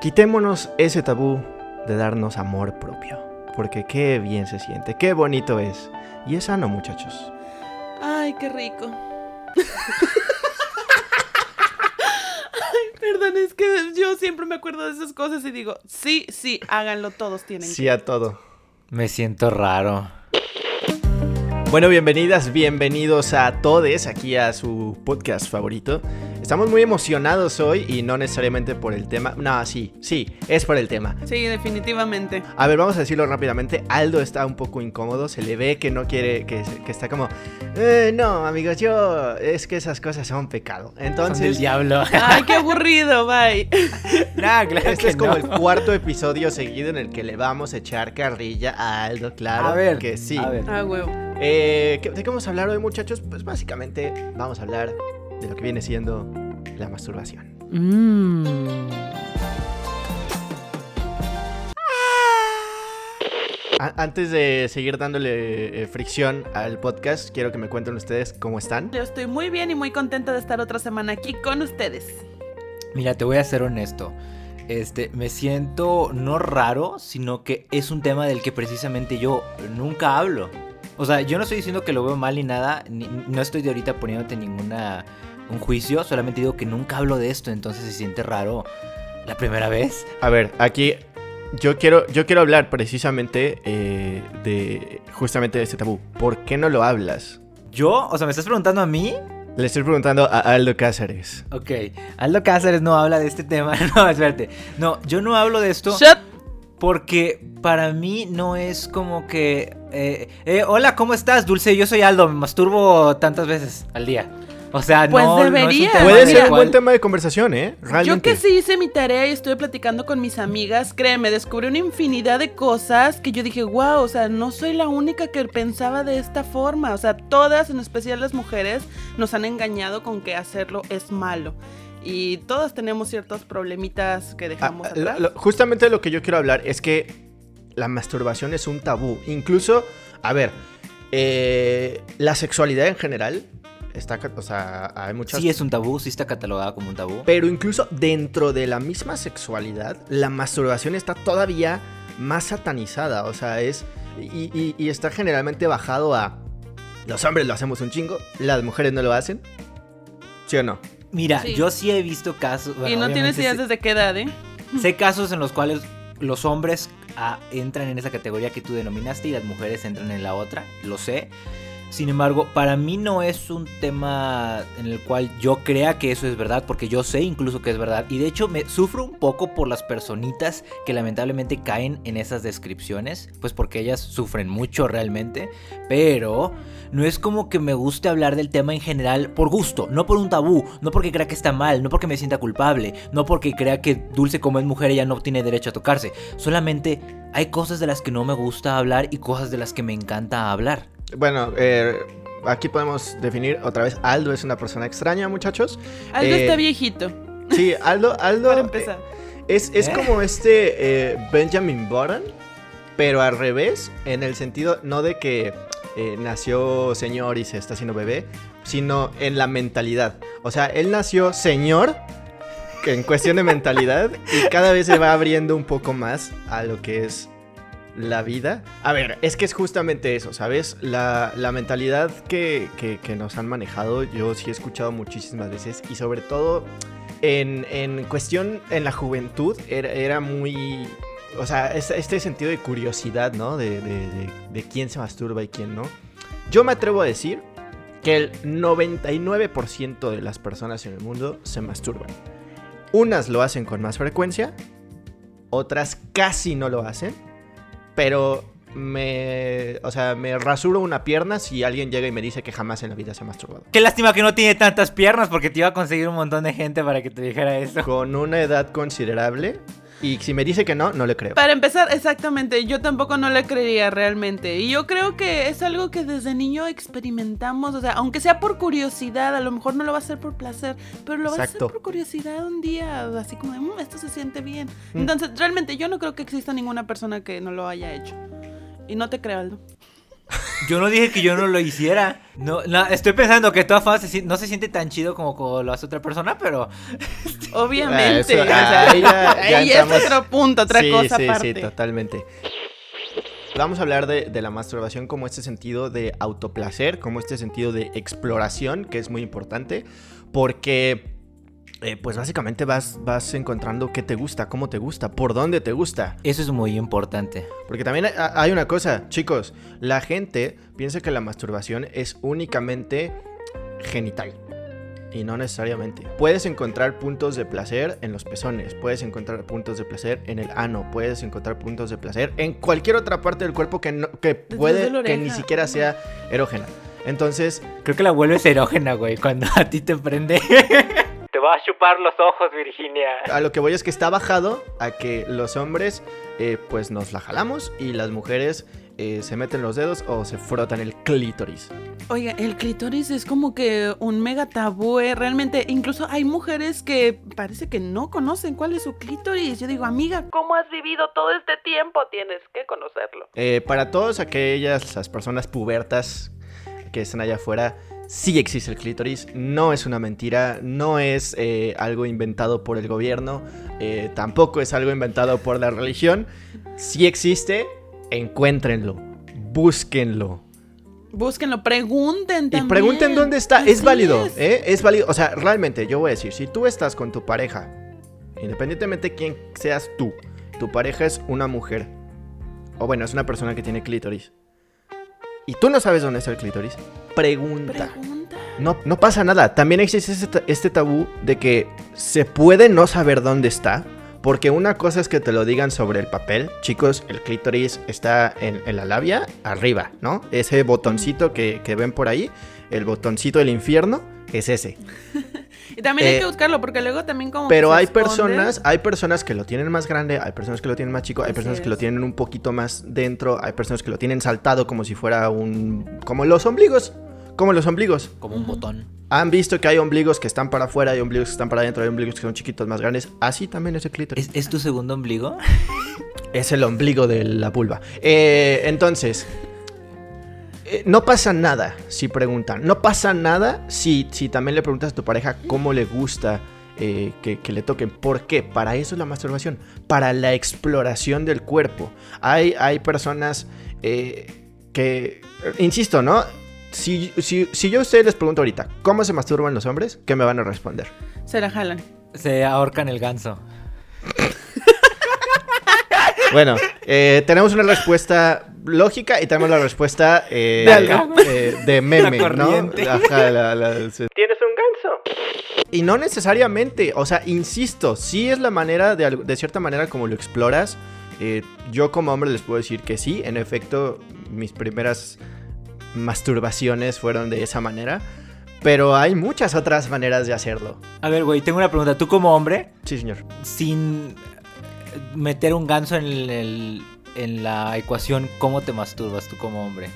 Quitémonos ese tabú de darnos amor propio. Porque qué bien se siente, qué bonito es. Y es sano, muchachos. Ay, qué rico. Ay, perdón, es que yo siempre me acuerdo de esas cosas y digo, sí, sí, háganlo, todos tienen Sí a todo. Me siento raro. Bueno, bienvenidas, bienvenidos a todos aquí a su podcast favorito. Estamos muy emocionados hoy y no necesariamente por el tema. No, sí, sí, es por el tema. Sí, definitivamente. A ver, vamos a decirlo rápidamente. Aldo está un poco incómodo, se le ve que no quiere, que, que está como, eh, no, amigos, yo es que esas cosas son pecado. Entonces, Son del diablo. Ay, qué aburrido, bye. nah, claro este que es como no. el cuarto episodio seguido en el que le vamos a echar carrilla a Aldo, claro. A ver, que sí. a ver. Ah, huevo. Eh, ¿qué- ¿De qué vamos a hablar hoy, muchachos? Pues básicamente vamos a hablar de lo que viene siendo la masturbación. A- antes de seguir dándole eh, fricción al podcast, quiero que me cuenten ustedes cómo están. Yo estoy muy bien y muy contenta de estar otra semana aquí con ustedes. Mira, te voy a ser honesto. Este, me siento no raro, sino que es un tema del que precisamente yo nunca hablo. O sea, yo no estoy diciendo que lo veo mal ni nada, ni- no estoy de ahorita poniéndote ninguna un juicio, solamente digo que nunca hablo de esto, entonces se siente raro la primera vez. A ver, aquí yo quiero, yo quiero hablar precisamente eh, de justamente de este tabú. ¿Por qué no lo hablas? Yo, o sea, me estás preguntando a mí, Le estoy preguntando a Aldo Cáceres. Ok, Aldo Cáceres no habla de este tema. No, espérate. No, yo no hablo de esto Shut. porque para mí no es como que... eh, eh, hola, ¿cómo estás, Dulce? Yo soy Aldo, me masturbo tantas veces al día. O sea, Pues no... no es un debería. Puede ser un buen tema de conversación, ¿eh? Realmente. Yo que sí hice mi tarea y estuve platicando con mis amigas, créeme, descubrí una infinidad de cosas que yo dije, wow, o sea, no soy la única que pensaba de esta forma. O sea, todas, en especial las mujeres, nos han engañado con que hacerlo es malo. Y todas tenemos ciertos problemitas que Ah, dejamos ah, atrás. lo- lo- justamente lo que yo quiero hablar es que la masturbación es un tabú. Incluso, a ver, eh, la sexualidad en general está, o sea, hay muchas... Sí es un tabú, sí está catalogada como un tabú. Pero incluso dentro de la misma sexualidad, la masturbación está todavía más satanizada. O sea, es... Y, y- y está generalmente bajado a... Los hombres lo hacemos un chingo, las mujeres no lo hacen. ¿Sí o no? Mira, Sí. yo sí he visto casos... y no tienes ideas desde qué edad, ¿eh? Sé casos en los cuales los hombres ah, entran en esa categoría que tú denominaste y las mujeres entran en la otra, lo sé. Sin embargo, para mí no es un tema en el cual yo crea que eso es verdad, porque yo sé incluso que es verdad. Y de hecho me sufro un poco por las personitas que lamentablemente caen en esas descripciones, pues porque ellas sufren mucho realmente. Pero no es como que me guste hablar del tema en general por gusto, no por un tabú, no porque crea que está mal, no porque me sienta culpable, no porque crea que Dulce como es mujer ella no tiene derecho a tocarse. Solamente hay cosas de las que no me gusta hablar y cosas de las que me encanta hablar. Bueno, eh, aquí podemos definir otra vez, Aldo es una persona extraña, muchachos. Aldo Eh, está viejito, Sí, Aldo, Aldo para eh, empezar. es, es ¿Eh? como este eh, Benjamin Button, pero al revés, en el sentido no de que eh, nació señor y se está haciendo bebé, sino en la mentalidad. O sea, él nació señor que en cuestión de mentalidad y cada vez se va abriendo un poco más a lo que es la vida. A ver, es que es justamente eso, ¿sabes? La, la mentalidad que, que- nos han manejado, yo sí he escuchado muchísimas veces y sobre todo en, en cuestión, en la juventud, era, era muy... O sea, este, sentido de curiosidad, ¿no? De, de- de- de quién se masturba y quién no. Yo me atrevo a decir que el 99% de las personas en el mundo se masturban. Unas lo hacen con más frecuencia, otras casi no lo hacen, pero me, o sea, me rasuro una pierna si alguien llega y me dice que jamás en la vida se ha masturbado. Qué lástima que no tiene tantas piernas porque te iba a conseguir un montón de gente para que te dijera eso. Con una edad considerable y si me dice que no, no le creo. Para empezar, exactamente, yo tampoco no le creería realmente. Y yo creo que es algo que desde niño experimentamos, o sea, aunque sea por curiosidad, a lo mejor no lo va a hacer por placer, pero lo va a hacer por curiosidad un día, así como de, "Mm, esto se siente bien. Mm. Entonces, realmente yo no creo que exista ninguna persona que no lo haya hecho. Y no te creo, Aldo. Yo no dije que yo no lo hiciera. No, no, estoy pensando que todas formas no se siente tan chido como, como lo hace otra persona, pero Obviamente. Ah, eso- o sea, ahí ya- es otro punto, otra sí, cosa sí, aparte. Sí, totalmente. Vamos a hablar de, de la masturbación como este sentido de autoplacer, como este sentido de exploración, que es muy importante, porque eh, pues básicamente vas, vas encontrando qué te gusta, cómo te gusta, por dónde te gusta. eso es muy importante. Porque también hay- una cosa, chicos, la gente piensa que la masturbación es únicamente genital. Y no necesariamente. Puedes encontrar puntos de placer en los pezones, puedes encontrar puntos de placer en el ano, puedes encontrar puntos de placer en cualquier otra parte del cuerpo que, no- que de puede que ni siquiera sea erógena. Entonces, Creo que la vuelves erógena, güey, cuando a ti te prende. va a chupar los ojos, Virginia. a lo que voy es que está bajado a que los hombres eh, pues nos la jalamos y las mujeres eh, se meten los dedos o se frotan el clítoris. Oiga, el clítoris es como que un mega tabú, ¿eh? realmente. Incluso hay mujeres que parece que no conocen cuál es su clítoris. Yo digo, amiga, ¿cómo has vivido todo este tiempo? Tienes que conocerlo. Eh, para todos aquellas las personas pubertas que están allá afuera, sí existe el clítoris, no es una mentira, no es eh, algo inventado por el gobierno, eh, tampoco es algo inventado por la religión, sí existe, encuéntrenlo, búsquenlo. Búsquenlo, pregunten Y también. pregunten dónde está, Así es válido, es. ¿eh? Es válido, o sea, realmente yo voy a decir, si tú estás con tu pareja, independientemente de quién seas tú, tu pareja es una mujer, o bueno, es una persona que tiene clítoris, y tú no sabes dónde está el clítoris, pregunta. Pregunta. No, no pasa nada. También existe este, este tabú de que se puede no saber dónde está. Porque una cosa es que te lo digan sobre el papel. Chicos, el clítoris está en, en la labia, arriba, ¿no? Ese botoncito que, que ven por ahí, el botoncito del infierno, es ese. Y también hay Eh, que buscarlo porque luego también como Pero hay esconde. personas, hay personas que lo tienen más grande, hay personas que lo tienen más chico, hay Así personas que lo tienen un poquito más dentro, hay personas que lo tienen saltado como si fuera un... como los ombligos, como los ombligos. Como un botón. Han visto que hay ombligos que están para afuera, hay ombligos que están para adentro, hay ombligos que son chiquitos, más grandes. Así también es el clítoris. ¿Es, es tu segundo ombligo? Es, el ombligo de la vulva. Eh, entonces, eh, no pasa nada si preguntan. No pasa nada si, si también le preguntas a tu pareja cómo le gusta eh, que, que le toquen. ¿Por qué? Para eso es la masturbación. Para la exploración del cuerpo. Hay, hay personas eh, que, insisto, ¿no? Si, si, si yo a ustedes les pregunto ahorita, ¿cómo se masturban los hombres? ¿Qué me van a responder? Se la jalan. Se ahorcan el ganso. Bueno, eh, tenemos una respuesta lógica y tenemos la respuesta eh, De eh, de meme, La ¿no? corriente. Ajá, la- la- se- ¿Tienes un ganso? Y no necesariamente, o sea, insisto, sí es la manera, de, cierta manera como lo exploras. Eh, yo como hombre les puedo decir que sí, en efecto, mis primeras masturbaciones fueron de esa manera. Pero hay muchas otras maneras de hacerlo. A ver, güey, tengo una pregunta. Tú como hombre, Sí, señor. sin meter un ganso en, el- en la ecuación, ¿cómo te masturbas tú como hombre?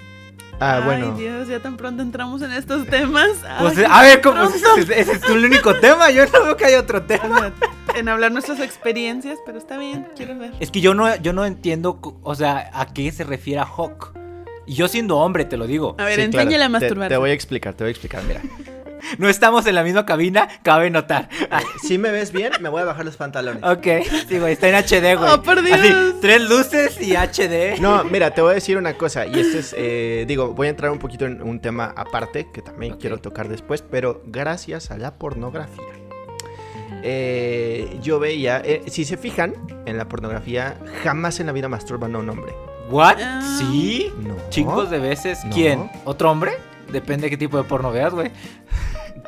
Ah, Ay, bueno. Dios, ya tan pronto entramos en estos temas. Pues, a ver, ¿cómo? Ese, ese es tu único tema. Yo no veo que hay otro tema. En hablar nuestras experiencias, pero está bien, quiero ver. Es que yo no, yo no entiendo, o sea, a qué se refiere a Hawk. Y yo siendo hombre, te lo digo. A ver, Sí, claro. enséñale a Te- masturbar. Te, voy a explicar, te voy a explicar, mira. No estamos en la misma cabina, cabe notar. Si me ves bien, me voy a bajar los pantalones. Ok, sí, güey, está en HD, güey. Oh, por Dios. Así, tres luces y HD. No, mira, te voy a decir una cosa, y este es, eh, digo, voy a entrar un poquito en un tema aparte, que también quiero tocar después, pero gracias a la pornografía. Eh, yo veía, eh, si se fijan, en la pornografía, jamás en la vida masturban a un hombre. ¿What? Ah. ¿Sí? No. Chingos de veces. No. ¿Quién? ¿Otro hombre? Depende de qué tipo de porno veas, güey.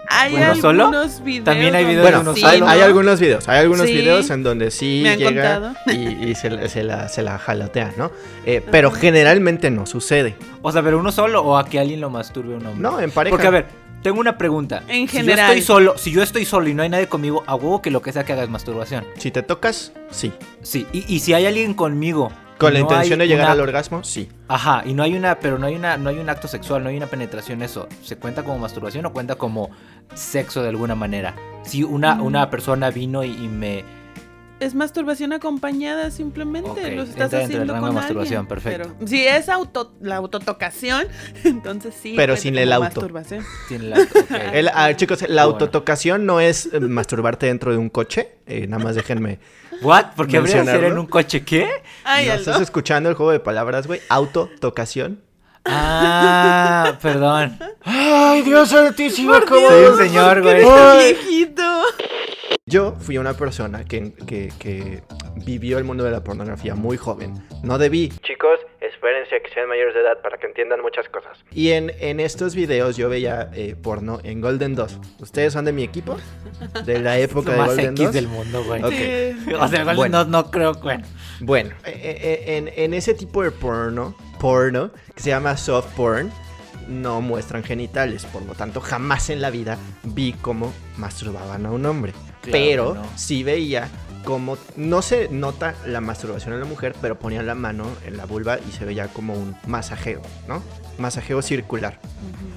Hay Bueno, ¿solo? algunos videos. También hay videos de Bueno, sí, hay, ¿no? hay algunos videos, hay algunos Sí. videos en donde sí Me han llega contado. y, y se, se la, se la jalatea, ¿no? Eh, pero generalmente no sucede. O sea, pero uno solo o a que alguien lo masturbe a un hombre. No, en pareja. Porque, a ver, tengo una pregunta. En Si yo general. estoy solo, si yo estoy solo y no hay nadie conmigo, a huevo que lo que sea que haga es masturbación. Si te tocas, sí. Sí, y, y si hay alguien conmigo. Con la no intención de llegar una- al orgasmo, sí. Ajá, y no hay una, pero no hay una, no hay un acto sexual, no hay una penetración, eso. ¿Se cuenta como masturbación o cuenta como sexo de alguna manera? Si una, Mm. una persona vino y, y me Es masturbación acompañada simplemente. Ok, Lo estás entra haciendo con masturbación, alguien. perfecto. Pero si es auto, la autotocación, entonces sí. Pero sin el auto. masturbación. Tiene la- ok. El- ah, chicos, la autotocación no es eh, masturbarte dentro de un coche. Eh, nada más déjenme. ¿What? ¿Por qué habría de ser en un coche qué? Ay, ¿No estás escuchando el juego de palabras, güey? Autotocación. Ah, perdón. ¡Ay, Dios santísimo! Soy un señor, güey. Viejito. Yo fui una persona que, que- que vivió el mundo de la pornografía muy joven. No debí. Chicos, espérense a que sean mayores de edad para que entiendan muchas cosas. Y en, en estos videos yo veía eh, porno en Golden 2. ¿Ustedes son de mi equipo? De la época de Golden X 2. del mundo, güey. Ok. Sí. O sea, igual Bueno. no, no creo, güey. Bueno, eh, eh, en, en ese tipo de porno, porno, que se llama soft porn, no muestran genitales. Por lo tanto, jamás en la vida vi cómo masturbaban a un hombre. Claro pero no. sí veía cómo no se nota la masturbación en la mujer, pero ponían la mano en la vulva y se veía como un masajeo, ¿no? Masajeo circular,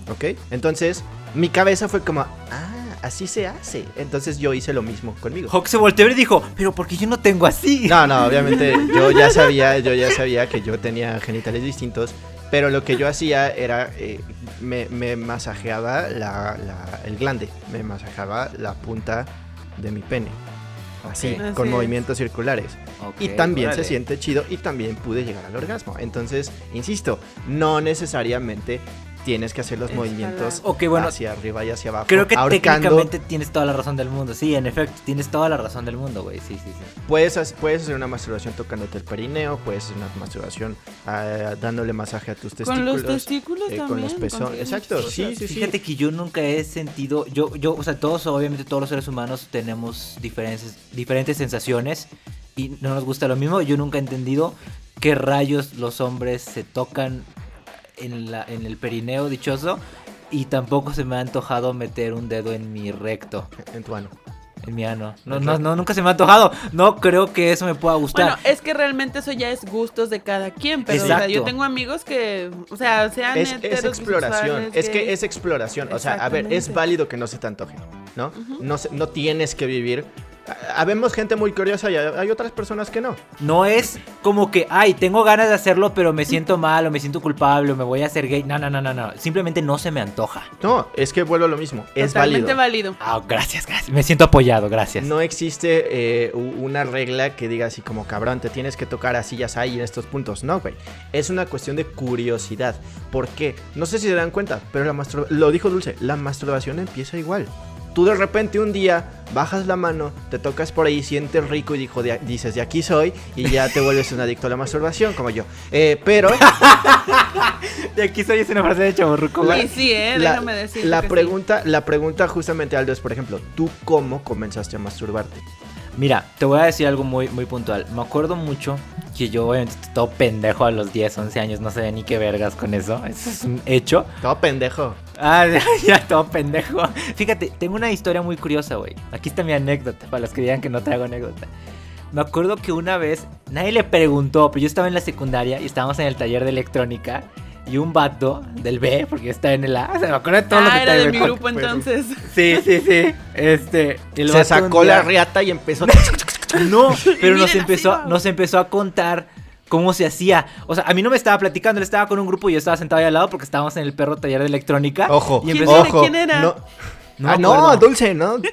¿ok? Entonces, mi cabeza fue como, ah, así se hace. Entonces yo hice lo mismo conmigo. Hawk se volteó y dijo, pero ¿por qué yo no tengo así? No, no, obviamente yo ya sabía, yo ya sabía que yo tenía genitales distintos, pero lo que yo hacía era, eh, me, me masajeaba la, la- el glande, me masajeaba la punta de mi pene, así, con Así es. movimientos circulares. Y también se siente chido y también pude llegar al orgasmo. Entonces, insisto, no necesariamente tienes que hacer los movimientos Ok, bueno, hacia arriba y hacia abajo. Creo que ahorcando. técnicamente tienes toda la razón del mundo. Sí, en efecto, tienes toda la razón del mundo, güey. Sí, sí, sí. Puedes, puedes hacer una masturbación tocándote el perineo, puedes hacer una masturbación ah, dándole masaje a tus testículos. Con los testículos eh, también. con los pezones. Exacto, cosas. sí, sí, sí. Fíjate que yo nunca he sentido, yo, yo, o sea, todos, obviamente todos los seres humanos tenemos diferentes, diferentes sensaciones y no nos gusta lo mismo. Yo nunca he entendido qué rayos los hombres se tocan en, la, en el perineo dichoso y tampoco se me ha antojado meter un dedo en mi recto, En tu ano. en mi ano. No, Ok. no, no, nunca se me ha antojado. No creo que eso me pueda gustar. Bueno, es que realmente eso ya es gustos de cada quien, pero o sea, Exacto. yo tengo amigos que, o sea, sean Es, es exploración, es que es exploración. O sea, a ver, es válido que no se te antoje, ¿no? no, no tienes que vivir. Habemos gente muy curiosa y hay otras personas que no. No es como que, ay, tengo ganas de hacerlo, pero me siento mal o me siento culpable o me voy a hacer gay. No, no, no, no, no. Simplemente no se me antoja. No, es que vuelvo a lo mismo. Es Totalmente válido. válido. Ah, gracias, gracias. Me siento apoyado, gracias. No existe eh, una regla que diga así como cabrón, te tienes que tocar así, ya hay en estos puntos. No, güey. Es una cuestión de curiosidad. ¿Por qué? No sé si se dan cuenta, pero la masturba- lo dijo Dulce, la masturbación empieza igual. Tú de repente un día bajas la mano, te tocas por ahí, sientes rico y dijo, de- dices, de aquí soy, y ya te vuelves un adicto a la masturbación, como yo. Eh, pero De aquí soy es una frase de chaborruco. La- y sí, eh, la, déjame decir. la pregunta, la pregunta justamente, Aldo, es, por ejemplo, ¿tú cómo comenzaste a masturbarte? Mira, te voy a decir algo muy, muy puntual. Me acuerdo mucho que yo, obviamente, todo pendejo a los 10, 11 años, no sé ni qué vergas con eso. Eso es un hecho. Todo pendejo. Ah, ya, todo pendejo. Fíjate, tengo una historia muy curiosa, güey. Aquí está mi anécdota, para los que digan que no traigo anécdota. Me acuerdo que una vez, nadie le preguntó, pero yo estaba en la secundaria y estábamos en el taller de electrónica. Y un vato del B, porque yo estaba en el A. O sea, me acuerdo de todo lo que Ah, era de mi grupo entonces. Sí, sí, sí. Este. el Se sacó un la día- riata y empezó. No, pero nos empezó, nos empezó a contar cómo se hacía. O sea, a mí no me estaba platicando, él estaba con un grupo y yo estaba sentado ahí al lado porque estábamos en el perro taller de electrónica. Ojo, Y ¿Quién empezó- ojo. ¿Quién era? No, No ah, no. Dulce, ¿no?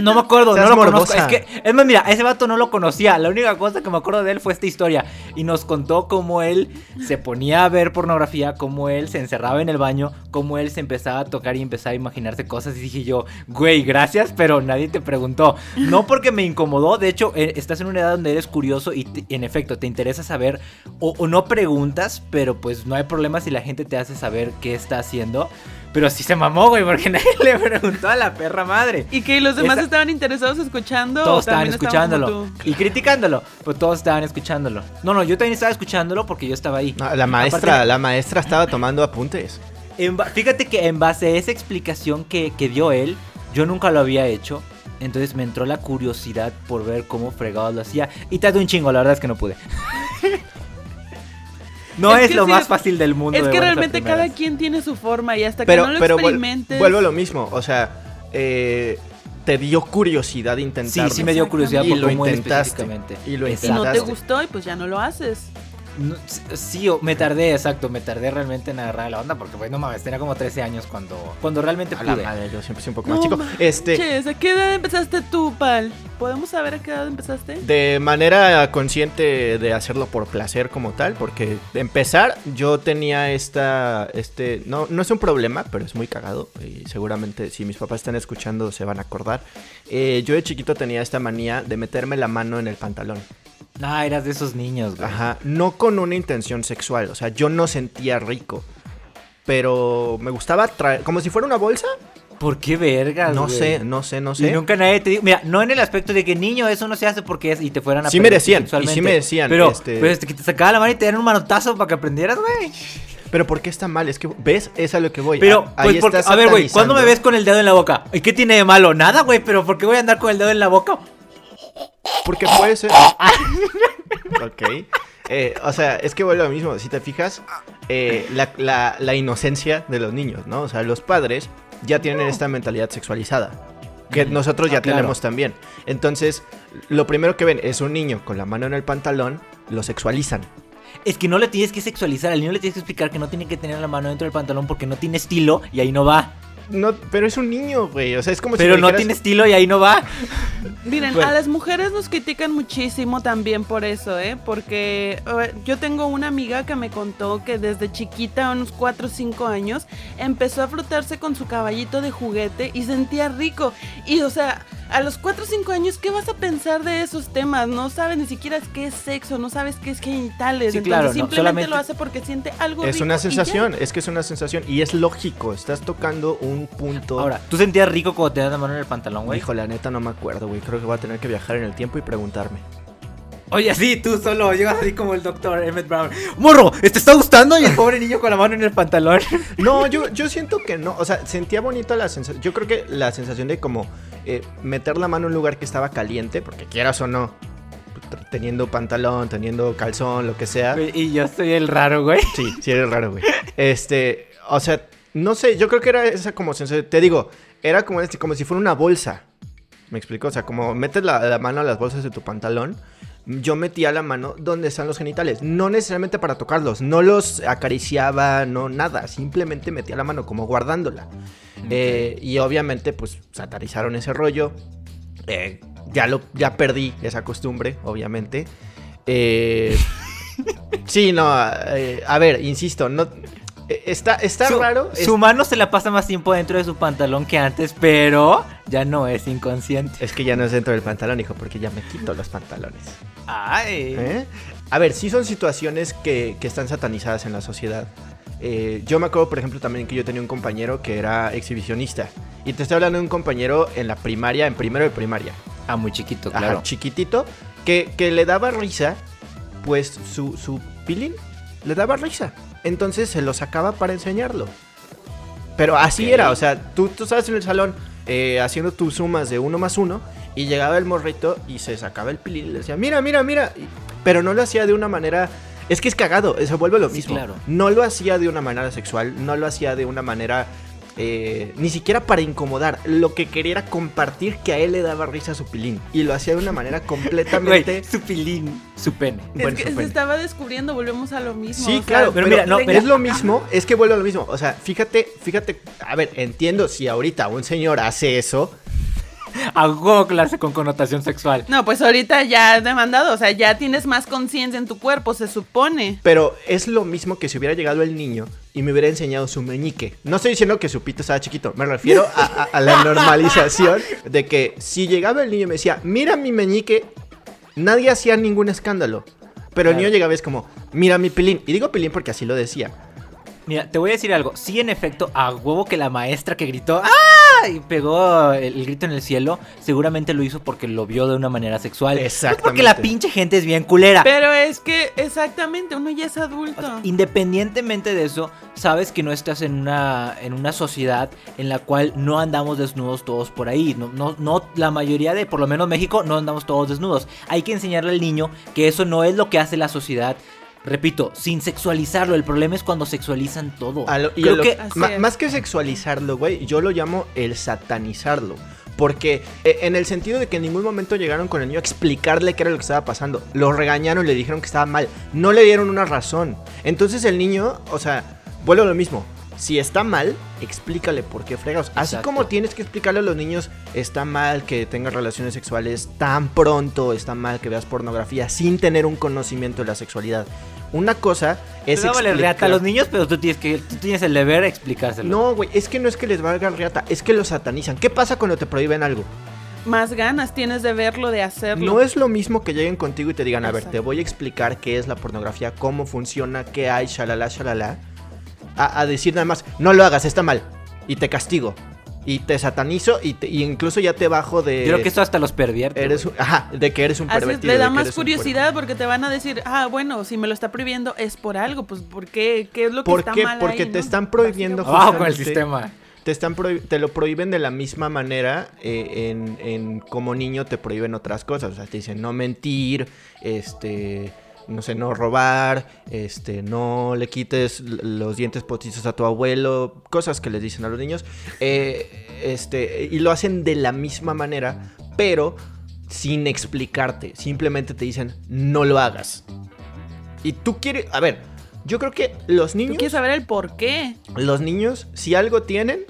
No me acuerdo, Seas no lo conozco. Es morbosa. que, es más, mira, ese vato no lo conocía. La única cosa que me acuerdo de él fue esta historia. Y nos contó cómo él se ponía a ver pornografía, cómo él se encerraba en el baño, cómo él se empezaba a tocar y empezaba a imaginarse cosas. Y dije yo, güey, gracias, pero nadie te preguntó. No porque me incomodó, de hecho, eh, estás en una edad donde eres curioso y te- en efecto te interesa saber, o, o no preguntas, pero pues no hay problema si la gente te hace saber qué está haciendo. Pero sí se mamó, güey, porque nadie le preguntó a la perra madre. ¿Y que los demás Esa- estaban interesados escuchando? Todos estaban escuchándolo y criticándolo, pues todos estaban escuchándolo. No, no, yo también estaba escuchándolo porque yo estaba ahí. No, la maestra, Aparte, la maestra estaba tomando apuntes. en ba- fíjate que en base a esa explicación que, que dio él, yo nunca lo había hecho. Entonces me entró la curiosidad por ver cómo fregado lo hacía. Y tardé un chingo, la verdad es que no pude. no Es es, que lo sí, más es- fácil del mundo. Es que realmente cada quien tiene su forma y hasta Pero, que no lo pero vuel- experimentes. vuelvo a lo mismo. O sea, eh, te dio curiosidad Sí, intentarlo. sí me dio curiosidad Y por lo intentaste. Y lo Y Exacto. no te Intentaste. gustó y pues ya no lo haces. No, sí, me tardé, exacto, me tardé realmente en agarrar la onda porque, pues, no mames, tenía como 13 años cuando, cuando realmente A la pude. madre, yo siempre soy un poco No más chico. Este, ¿a qué edad empezaste tú, Pal? ¿Podemos saber a qué edad empezaste? de manera consciente de hacerlo por placer como tal, porque de empezar yo tenía esta, este, no, no es un problema, pero es muy cagado y seguramente si mis papás están escuchando se van a acordar. Eh, yo de chiquito tenía esta manía de meterme la mano en el pantalón. Ah, eras de esos niños, güey. Ajá, no con una intención sexual, o sea, yo no sentía rico, pero me gustaba traer, como si fuera una bolsa. ¿Por qué vergas, No güey? sé, no sé, no Y sé. nunca nadie te dijo, mira, no en el aspecto de que niño, eso no se hace porque es y te fueran a Sí me decían, y sí me decían, Pero, este- pero este, que te sacaba la mano y te dieron un manotazo para que aprendieras, güey. Pero ¿por qué está mal? Es que, ¿ves? Es a lo que voy. Pero, A- pues, ahí porque, a ver, güey, ¿cuándo me ves con el dedo en la boca? ¿Y qué tiene de malo? Nada, güey, pero ¿por qué voy a andar con el dedo en la boca? Porque puede ser. ok. Eh, o sea, es que vuelve lo mismo. Si te fijas, eh, la, la- la inocencia de los niños, ¿no? O sea, los padres ya tienen esta mentalidad sexualizada. Que nosotros ya Ah, claro. tenemos también. Entonces, lo primero que ven es un niño con la mano en el pantalón, lo sexualizan. Es que no le tienes que sexualizar, al niño le tienes que explicar que no tiene que tener la mano dentro del pantalón porque no tiene estilo y ahí no va. No, pero es un niño, güey. O sea, es como Pero si. me no dijeras- tiene estilo y ahí no va. Miren, Bueno. a las mujeres nos critican muchísimo también por eso, ¿eh? Porque yo tengo una amiga que me contó que desde chiquita, a unos 4 o 5 años, empezó a frotarse con su caballito de juguete y sentía rico. Y, o sea, a los 4 o 5 años, ¿qué vas a pensar de esos temas? No sabes ni siquiera qué es sexo, no sabes qué es genitales. Sí, Entonces, claro, no, simplemente solamente- lo hace porque siente algo Es rico una y ya. sensación, es que es una sensación. Y es lógico. Estás tocando un punto. Ahora, ¿tú sentías rico cuando te das la mano en el pantalón, güey? Hijo, la neta no me acuerdo, güey. Creo que voy a tener que viajar en el tiempo y preguntarme. Oye, sí, tú solo llegas así como el doctor Emmett Brown. ¡Morro! ¿Te está gustando? Y el pobre niño con la mano en el pantalón. No, yo, yo siento que no. O sea, sentía bonito la sensación. Yo creo que la sensación de como eh, meter la mano en un lugar que estaba caliente, porque quieras o no, teniendo pantalón, teniendo calzón, lo que sea. Y yo soy el raro, güey. Sí, sí eres raro, güey. Este, o sea, no sé, yo creo que era esa como. Te digo, era como, este, como si fuera una bolsa. ¿Me explico? O sea, como metes la, la mano a las bolsas de tu pantalón. Yo metía la mano donde están los genitales. No necesariamente para tocarlos. No los acariciaba, no nada. Simplemente metía la mano como guardándola. Eh, y obviamente, pues, satanizaron ese rollo. Eh, ya, lo, ya perdí esa costumbre, obviamente. Eh, sí, no. eh, a ver, insisto, no. Eh, Está, está su, raro. es- Su mano se la pasa más tiempo dentro de su pantalón que antes, pero ya no es inconsciente. Es que ya no es dentro del pantalón, hijo, porque ya me quito los pantalones. Ay. ¿Eh? A ver, sí son situaciones que, que están satanizadas en la sociedad. Eh, yo me acuerdo, por ejemplo, también que yo tenía un compañero que era exhibicionista. Y te estoy hablando de un compañero en la primaria, en primero de primaria. Ah, muy chiquito, Ajá, claro. chiquitito, que, que le daba risa, pues su, su pilín le daba risa. Entonces se lo sacaba para enseñarlo. Pero así era, o sea, tú, tú estabas en el salón eh, haciendo tus sumas de uno más uno y llegaba el morrito y se sacaba el pilín y le decía, mira, mira, mira. Pero no lo hacía de una manera... Es que es cagado, se vuelve lo Sí, mismo. claro. No lo hacía de una manera sexual, no lo hacía de una manera... eh, ni siquiera para incomodar. Lo que quería era compartir que a él le daba risa su pilín. Y lo hacía de una manera completamente... Su pilín, su pene. Bueno, es que su se pene. estaba descubriendo, volvemos a lo mismo. Sí, sea, claro, pero pero, mira, no, es mira. lo mismo, es que vuelve a lo mismo. O sea, fíjate, fíjate, a ver, entiendo si ahorita un señor hace eso, Hago clase con connotación sexual. No, pues ahorita ya has demandado, o sea, ya tienes más conciencia en tu cuerpo, se supone. pero es lo mismo que si hubiera llegado el niño y me hubiera enseñado su meñique. No estoy diciendo que su pito estaba chiquito, me refiero a, a- a la normalización de que si llegaba el niño y me decía, mira mi meñique, nadie hacía ningún escándalo. Pero el niño llegaba y es como, mira mi pilín. Y digo pilín porque así lo decía. Mira, te voy a decir algo. Sí, en efecto, a huevo que la maestra que gritó ¡Ah! Y pegó el, el grito en el cielo, seguramente lo hizo porque lo vio de una manera sexual. Exactamente. No porque la pinche gente es bien culera. Pero es que, exactamente, uno ya es adulto. O sea, independientemente de eso, sabes que no estás en una, en una sociedad en la cual no andamos desnudos todos por ahí. No, no, no, la mayoría de, por lo menos México, no andamos todos desnudos. Hay que enseñarle al niño que eso no es lo que hace la sociedad. Repito, sin sexualizarlo. El problema es cuando sexualizan todo. A lo- y a Creo lo- que más que sexualizarlo, güey, yo lo llamo el satanizarlo. Porque eh, en el sentido de que en ningún momento llegaron con el niño a explicarle qué era lo que estaba pasando. Lo regañaron y le dijeron que estaba mal. No le dieron una razón. Entonces el niño, o sea, vuelve a lo mismo. Si está mal, explícale por qué fregados. Así Exacto. como tienes que explicarle a los niños, está mal que tengas relaciones sexuales tan pronto, está mal que veas pornografía sin tener un conocimiento de la sexualidad. Una cosa es Te vale reata a explicar- los niños, pero tú tienes, que, tú tienes el deber de explicárselo. No, güey, es que no es que les valga reata, es que los satanizan. ¿Qué pasa cuando te prohíben algo? Más ganas tienes de verlo, de hacerlo. No es lo mismo que lleguen contigo y te digan, a ver, te voy a explicar qué es la pornografía, cómo funciona, qué hay, shalala, shalala. A, a decir nada más, no lo hagas, está mal. Y te castigo. Y te satanizo y, te- y incluso ya te bajo de... Yo creo que esto hasta los pervierte. Eres güey. un- ajá, de que eres un Así pervertido. le da más curiosidad porque te van a decir, ah, bueno, si me lo está prohibiendo es por algo, pues ¿por qué? ¿Qué es lo que ¿Por está qué? mal Porque ahí, te no? están prohibiendo. Abajo con el sistema. Te, están te lo prohíben de la misma manera eh, en, en como niño te prohíben otras cosas. O sea, te dicen no mentir, este, no sé, no robar, este, no le quites los dientes postizos a tu abuelo, cosas que les dicen a los niños. Eh, este, y lo hacen de la misma manera, pero sin explicarte. Simplemente te dicen no lo hagas. Y tú quieres, a ver, yo creo que los Tú niños... quieres saber el por qué. Los niños, si algo tienen,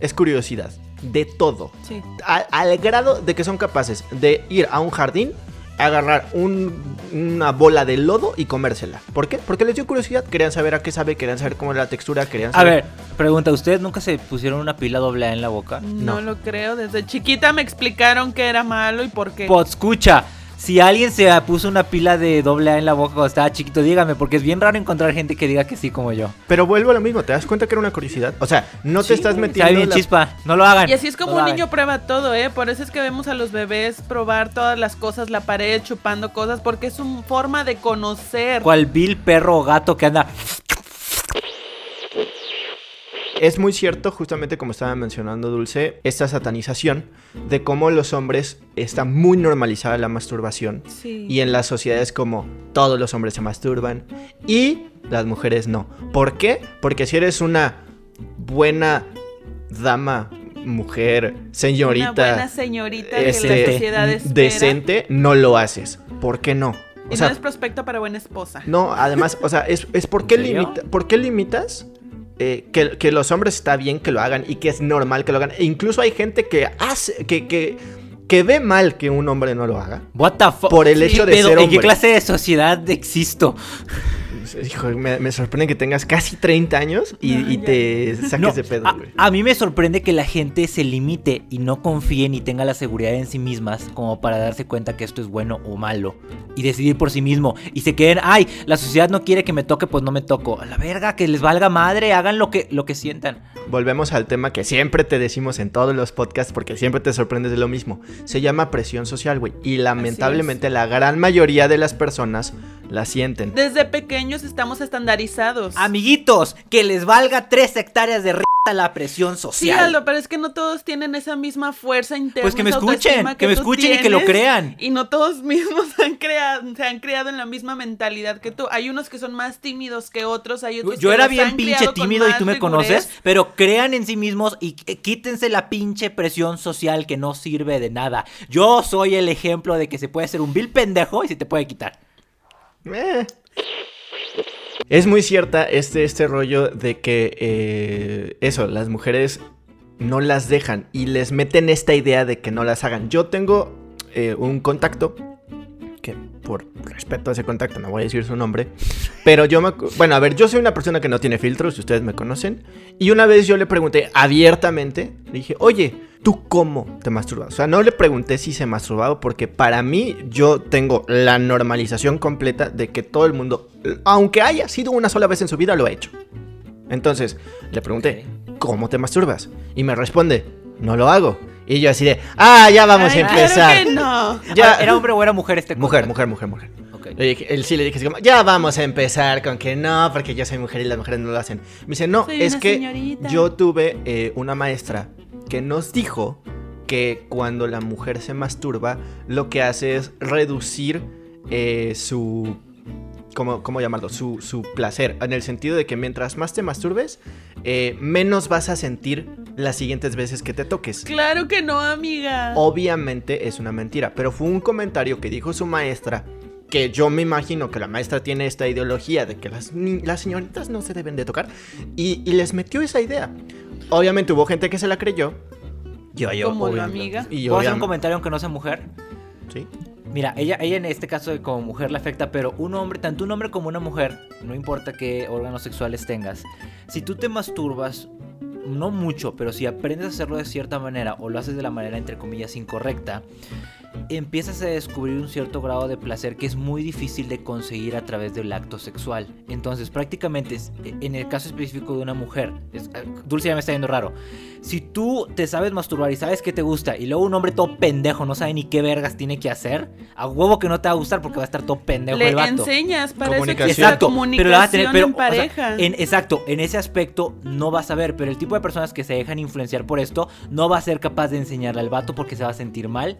es curiosidad. De todo. Sí. Al grado de que son capaces de ir a un jardín, agarrar un- una bola de lodo y comérsela. ¿Por qué? Porque les dio curiosidad. Querían saber a qué sabe, querían saber cómo era la textura, querían A saber. ver, pregunta, ¿ustedes nunca se pusieron una pila doble A en la boca? No. No. lo creo. Desde chiquita me explicaron que era malo y por qué. Pues escucha, si alguien se puso una pila de doble A en la boca cuando estaba chiquito, dígame, porque es bien raro encontrar gente que diga que sí como yo. Pero vuelvo a lo mismo. ¿Te das cuenta que era una curiosidad? O sea, no te estás metiendo. Está bien la- chispa, no lo hagan. Y así es como no un hagan. niño prueba todo, ¿eh? Por eso es que vemos a los bebés probar todas las cosas, la pared, chupando cosas, porque es su forma de conocer. Cual vil perro o gato que anda. Es muy cierto, justamente como estaba mencionando Dulce, esta satanización de cómo los hombres está muy normalizada la masturbación. Sí. Y en las sociedades como todos los hombres se masturban y las mujeres no. ¿Por qué? Porque si eres una buena dama, mujer, señorita, Una buena señorita que este, la sociedad espera. decente, no lo haces. ¿Por qué no? Y O sea, no es prospecto para buena esposa. no, además, o sea, es, es ¿por, qué ¿En serio? limita- ¿por qué limitas eh, que, que los hombres está bien que lo hagan y que es normal que lo hagan? E incluso hay gente que hace, que, que, que ve mal que un hombre no lo haga. What the fuck. Por el ¿Qué hecho de ser ¿En qué hombre. clase de sociedad existo? Hijo, me, me sorprende que tengas casi 30 años y, No, y ya. te saques No, de pedo, a, güey. a mí me sorprende que la gente se limite y no confíe ni tenga la seguridad en sí mismas como para darse cuenta que esto es bueno o malo y decidir por sí mismo y se queden, ay, la sociedad no quiere que me toque, pues no me toco. A la verga, que les valga madre, hagan lo que, lo que sientan. Volvemos al tema que siempre te decimos en todos los podcasts porque siempre te sorprendes de lo mismo. Se llama presión social, güey. Y lamentablemente la gran mayoría de las personas la sienten. Desde estamos estandarizados. Amiguitos, que les valga tres hectáreas de r la presión Sí, social. Aldo, pero es que no todos tienen esa misma fuerza interna. Pues que me escuchen, que me escuchen y que lo crean. Y no todos mismos han creado, se han creado en la misma mentalidad que tú. Hay unos que son más tímidos que otros, hay otros Yo que era bien pinche tímido y tú me rigurez. conoces, pero crean en sí mismos y qu- quítense la pinche presión social que no sirve de nada. Yo soy el ejemplo de que se puede ser un vil pendejo y se te puede quitar. Eh. Es muy cierta este, este rollo de que eh, eso, las mujeres no las dejan y les meten esta idea de que no las hagan. Yo tengo eh, un contacto por respeto a ese contacto no voy a decir su nombre, pero yo me... Bueno, a ver, yo soy una persona que no tiene filtros, si ustedes me conocen, y una vez yo le pregunté abiertamente, le dije, oye, ¿tú cómo te masturbas? O sea, no le pregunté si se masturbaba porque para mí yo tengo la normalización completa de que todo el mundo, aunque haya sido una sola vez en su vida, lo ha hecho. Entonces, le pregunté, ¿cómo te masturbas? Y me responde, no lo hago. Y yo así de, ah, ya vamos Ay, a claro empezar. que no. Ya. Ah, ¿Era hombre o era mujer este Mujer, mujer, mujer, mujer. Ok. Le dije- él sí le dije así como, ya vamos a empezar con que no, porque yo soy mujer y las mujeres no lo hacen. Me dice, no, Soy es que señorita". yo tuve eh, una maestra que nos dijo que cuando la mujer se masturba, lo que hace es reducir eh, su... ¿Cómo, cómo llamarlo? Su, su placer. En el sentido de que mientras más te masturbes, eh, menos vas a sentir las siguientes veces que te toques. Claro que no, amiga. Obviamente es una mentira, pero fue un comentario que dijo su maestra que yo me imagino que la maestra tiene esta ideología de que las, las señoritas no se deben de tocar y, y les metió esa idea. Obviamente hubo gente que se la creyó. Yo, yo, Como la obviamente- amiga. Y yo, ¿Puedo hacer un comentario aunque no sea mujer? Sí. Mira, ella, en este caso como mujer le afecta, pero un hombre, tanto un hombre como una mujer, no importa qué órganos sexuales tengas, si tú te masturbas, no mucho, pero si aprendes a hacerlo de cierta manera o lo haces de la manera entre comillas incorrecta, empiezas a descubrir un cierto grado de placer que es muy difícil de conseguir a través del acto sexual. Entonces, prácticamente, es- en el caso específico de una mujer, es- eh, Dulce ya me está yendo raro. Si tú te sabes masturbar y sabes que te gusta, y luego un hombre todo pendejo no sabe ni qué vergas tiene que hacer, a huevo que no te va a gustar porque va a estar todo pendejo Le el vato. enseñas para eso Comunicación. la Exacto, comunicación pero la vas a tener, pero, en o sea, pareja. en- exacto, en ese aspecto no vas a ver, pero el tipo de personas que se dejan influenciar por esto no va a ser capaz de enseñarle al vato porque se va a sentir mal.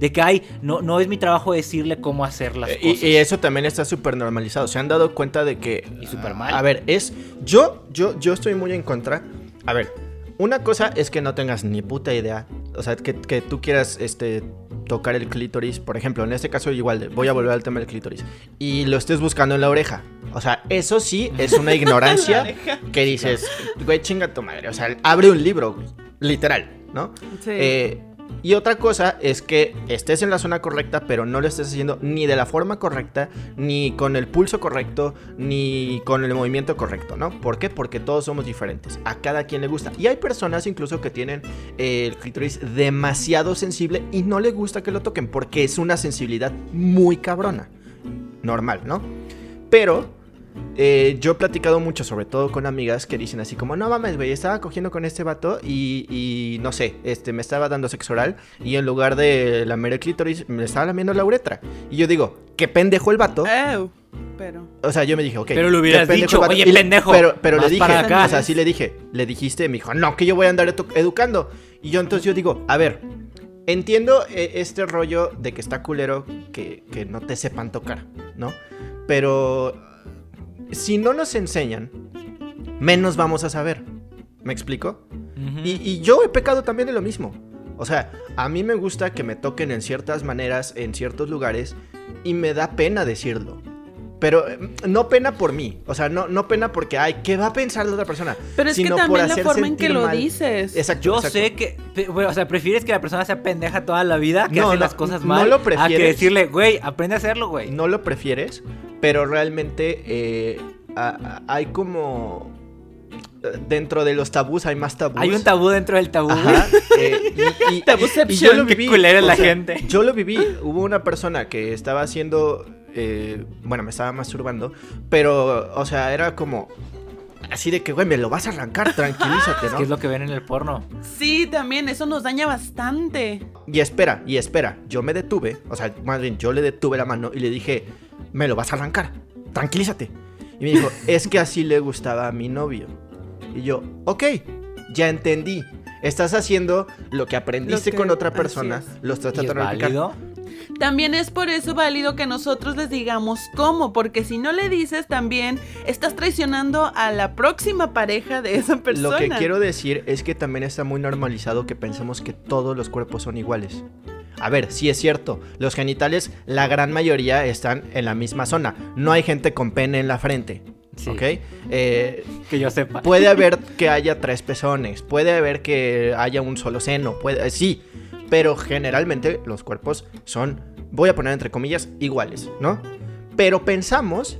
De que, ay, no, no es mi trabajo decirle cómo hacer las Eh, cosas. Y, y eso también está súper normalizado. Se han dado cuenta de que. Y súper mal. A ver, es. Yo, yo, yo estoy muy en contra. A ver, una cosa es que no tengas ni puta idea. O sea, que, que tú quieras este, tocar el clítoris. Por ejemplo, en este caso, igual, voy a volver al tema del clítoris. Y lo estés buscando en la oreja. O sea, eso sí es una ignorancia que dices, güey, chinga tu madre. O sea, abre un libro. Literal, ¿no? Sí. Eh, y otra cosa es que estés en la zona correcta, pero no lo estés haciendo ni de la forma correcta, ni con el pulso correcto, ni con el movimiento correcto, ¿no? ¿Por qué? Porque todos somos diferentes. A cada quien le gusta. Y hay personas incluso que tienen eh, el clítoris demasiado sensible y no le gusta que lo toquen porque es una sensibilidad muy cabrona. Normal, ¿no? Pero eh, yo he platicado mucho, sobre todo con amigas que dicen así como, no mames, güey, estaba cogiendo con este vato y, y no sé, este, me estaba dando sexo oral y en lugar de lamer el clítoris me estaba lamiendo la uretra. Y yo digo, qué pendejo el vato. Ew, pero. O sea, yo me dije, ok. Pero le qué hubieras dicho. "Oye, Y le- pendejo, Pero, pero le dije, para acá". o sea, sí le dije, le dijiste, me dijo, no, que yo voy a andar edu- educando. Y yo entonces yo digo, a ver, entiendo eh, este rollo de que está culero que, que no te sepan tocar, ¿no? Pero si no nos enseñan, menos vamos a saber. ¿Me explico? Y yo he pecado también de lo mismo. O sea, a mí me gusta que me toquen en ciertas maneras, en ciertos lugares, y me da pena decirlo. Pero eh, no pena por mí. O sea, no, no pena porque, ay, ¿qué va a pensar la otra persona? Pero es que Sino también la forma en que lo mal. dices. Exacto. Yo exacto. sé que, bueno, o sea, prefieres que la persona sea pendeja toda la vida, que No, hace no, las cosas no mal, lo a que prefieres. decirle, güey, aprende a hacerlo, güey. No lo prefieres, pero realmente eh, a- a- hay como... Dentro de los tabús hay más tabús. Hay un tabú dentro del tabú. Ajá, eh, y, y- y yo lo viví. la sea, gente. Yo lo viví. Hubo una persona que estaba haciendo. eh, bueno, me estaba masturbando. Pero, o sea, era como. Así de que, güey, me lo vas a arrancar, tranquilízate, Es ¿no? que es lo que ven en el porno. Sí, también, eso nos daña bastante. Y espera, y espera. Yo me detuve. O sea, más bien, yo le detuve la mano y le dije, me lo vas a arrancar, tranquilízate. Y me dijo, es que así le gustaba a mi novio. Y yo, ok, ya entendí. Estás haciendo lo que aprendiste Lo que- con otra persona. es. Lo estás ¿Y es tratando de válido? También es por eso válido que nosotros les digamos cómo, porque si no le dices también estás traicionando a la próxima pareja de esa persona. Lo que quiero decir es que también está muy normalizado que pensemos que todos los cuerpos son iguales. A ver, sí es cierto, los genitales, la gran mayoría están en la misma zona. No hay gente con pene en la frente. Sí. ¿Ok? Eh, Que yo sepa. puede haber que haya tres pezones, puede haber que haya un solo seno, puede, eh, sí, pero generalmente los cuerpos son, voy a poner entre comillas, iguales, ¿no? Pero pensamos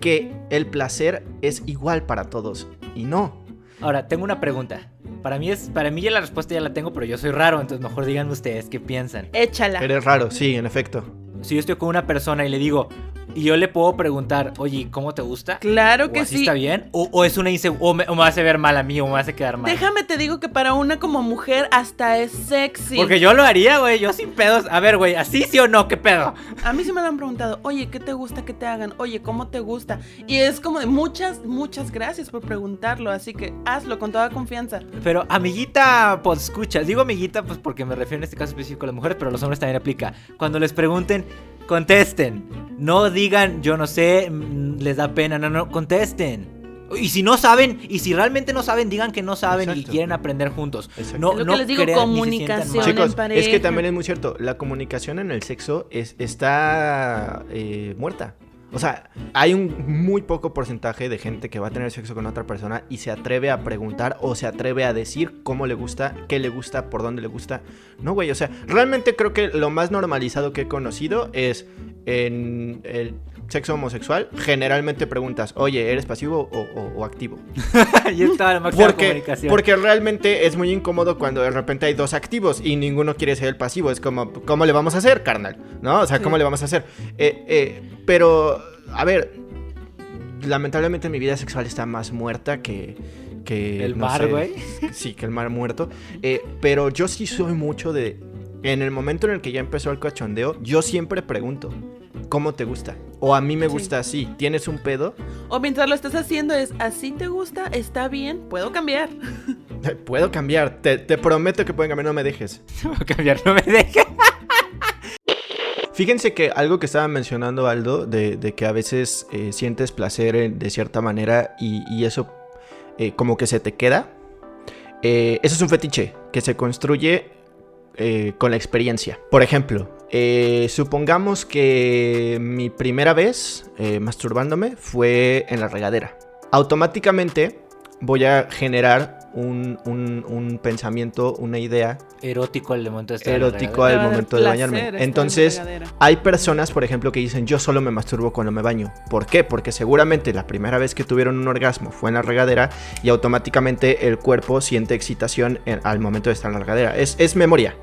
que el placer es igual para todos y no. Ahora, tengo una pregunta. Para mí es, para mí ya la respuesta ya la tengo, pero yo soy raro, entonces mejor díganme ustedes qué piensan. Échala. Eres raro, sí, en efecto. Si yo estoy con una persona y le digo, y yo le puedo preguntar, oye, ¿cómo te gusta? Claro ¿O que así sí. está bien? ¿O, o es una o me, o me hace ver mal a mí, o me hace quedar mal? Déjame te digo que para una como mujer hasta es sexy. Porque yo lo haría, güey, yo sin pedos. A ver, güey, ¿así sí o no? ¿Qué pedo? A mí sí me lo han preguntado, oye, ¿qué te gusta que te hagan? Oye, ¿cómo te gusta? Y es como de muchas, muchas gracias por preguntarlo, así que hazlo con toda confianza. Pero amiguita, pues escucha. Digo amiguita, pues porque me refiero en este caso específico a las mujeres, pero a los hombres también aplica. Cuando les pregunten, contesten. No digan, yo no sé, mm, les da pena. No, no, contesten. Y si no saben, y si realmente no saben, digan que no saben y quieren aprender juntos. Exacto. No, Es lo que no les digo, crean se comunicación. Chicos, en es que también es muy cierto, la comunicación en el sexo es, está eh, muerta. O sea, hay un muy poco porcentaje de gente que va a tener sexo con otra persona y se atreve a preguntar o se atreve a decir cómo le gusta, qué le gusta, por dónde le gusta. No, güey, o sea, realmente creo que lo más normalizado que he conocido es en el sexo homosexual. Generalmente preguntas, oye, ¿eres pasivo o, o- o activo? Ahí está la máxima Porque, comunicación. porque realmente es muy incómodo cuando de repente hay dos activos y ninguno quiere ser el pasivo. Es como, ¿cómo le vamos a hacer, carnal? ¿No? O sea, ¿cómo Sí. le vamos a hacer? Eh, eh, pero, a ver, lamentablemente mi vida sexual está más muerta que... que El no mar, güey. Sí, que el mar muerto. Eh, pero yo sí soy mucho de... En el momento en el que ya empezó el cachondeo, yo siempre pregunto, ¿cómo te gusta? O a mí me Sí. gusta así. ¿Tienes un pedo? O mientras lo estás haciendo es, así te gusta, está bien, puedo cambiar. Puedo cambiar. Te, te prometo que pueden cambiar, no me dejes. A cambiar, no me dejes. Fíjense que algo que estaba mencionando Aldo, de, de que a veces eh, sientes placer en- de cierta manera y, y eso eh, como que se te queda, eh, eso es un fetiche que se construye eh, con la experiencia. Por ejemplo, eh, supongamos que mi primera vez eh, masturbándome fue en la regadera. Automáticamente voy a generar un, un- un pensamiento, una idea Erótico momento de estar al momento de bañarme. Entonces, hay personas, por ejemplo, que dicen, yo solo me masturbo cuando me baño. ¿Por qué? Porque seguramente la primera vez que tuvieron un orgasmo fue en la regadera y automáticamente el cuerpo siente excitación en- al momento de estar en la regadera. Es, es memoria.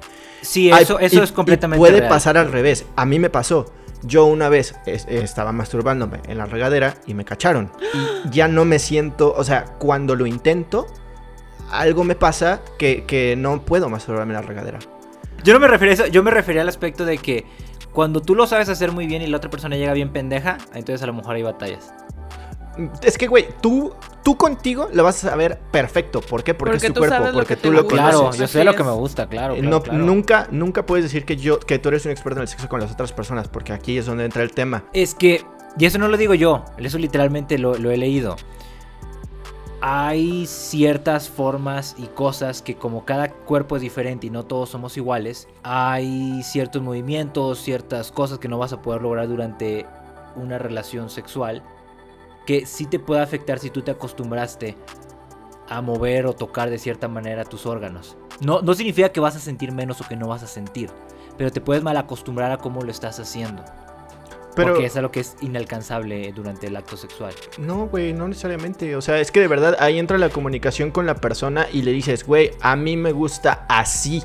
Sí, eso, eso y- es completamente puede real. pasar al revés. A mí me pasó. Yo una vez es- estaba masturbándome en la regadera y me cacharon. Y ya no me siento, o sea, cuando lo intento, algo me pasa que, que no puedo masturbarme en la regadera. Yo no me refería a eso, yo me refería al aspecto de que cuando tú lo sabes hacer muy bien y la otra persona llega bien pendeja, entonces a lo mejor hay batallas. Es que, güey, tú, tú contigo lo vas a saber perfecto. ¿Por qué? Porque, Porque es tu cuerpo, porque que tú lo conoces. Claro, yo sé lo que me gusta, claro. Eh, claro, no, claro. Nunca, nunca puedes decir que yo, que tú eres un experto en el sexo con las otras personas, porque aquí es donde entra el tema. Es que, y eso no lo digo yo, eso literalmente lo, lo he leído. Hay ciertas formas y cosas que como cada cuerpo es diferente y no todos somos iguales, hay ciertos movimientos, ciertas cosas que no vas a poder lograr durante una relación sexual que sí te puede afectar si tú te acostumbraste a mover o tocar de cierta manera tus órganos. No, no significa que vas a sentir menos o que no vas a sentir, pero te puedes mal acostumbrar a cómo lo estás haciendo. Pero Porque es algo que es inalcanzable durante el acto sexual. no, güey, no necesariamente. O sea, es que de verdad ahí entra la comunicación con la persona y le dices, güey, a mí me gusta así.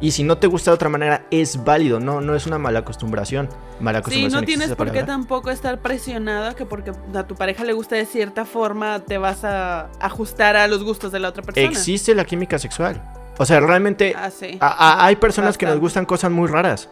Y si no te gusta de otra manera, es válido. No, no es una mala acostumbración. Mala Sí, acostumbración. no ¿existe tienes por qué tampoco estar presionado a que porque a tu pareja le gusta de cierta forma te vas a ajustar a los gustos de la otra persona. Existe la química sexual. O sea, realmente Ah, sí. A- a- hay personas que nos gustan cosas muy raras.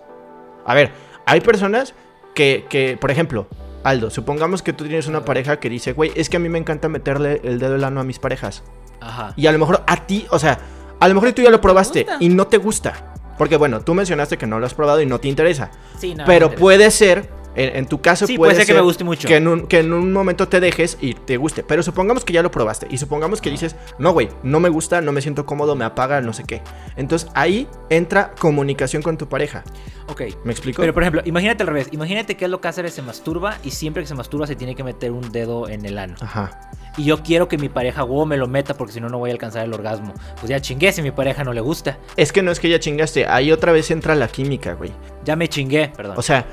A ver, hay personas que, que, por ejemplo, Aldo, supongamos que tú tienes una pareja que dice, güey, es que a mí me encanta meterle el dedo del ano a mis parejas. Ajá. Y a lo mejor a ti, o sea, a lo mejor tú ya lo probaste y no te gusta. Porque bueno, tú mencionaste que no lo has probado y no te interesa. Sí, no, pero puede ser, en, en tu caso Sí, puede, puede ser que me guste mucho. Que en, un, que en un momento te dejes y te guste. Pero supongamos que ya lo probaste. Y supongamos que dices, no, güey, no me gusta, no me siento cómodo, me apaga, no sé qué. Entonces ahí entra comunicación con tu pareja. Ok. ¿Me explico? Pero por ejemplo, imagínate al revés. Imagínate que es lo que hace se masturba y siempre que se masturba se tiene que meter un dedo en el ano. Ajá. Y yo quiero que mi pareja huevo me lo meta porque si no no voy a alcanzar el orgasmo. Pues ya chingué si mi pareja no le gusta. Es que no es que ya chingaste. Ahí otra vez entra la química, güey. Ya me chingué, perdón. O sea,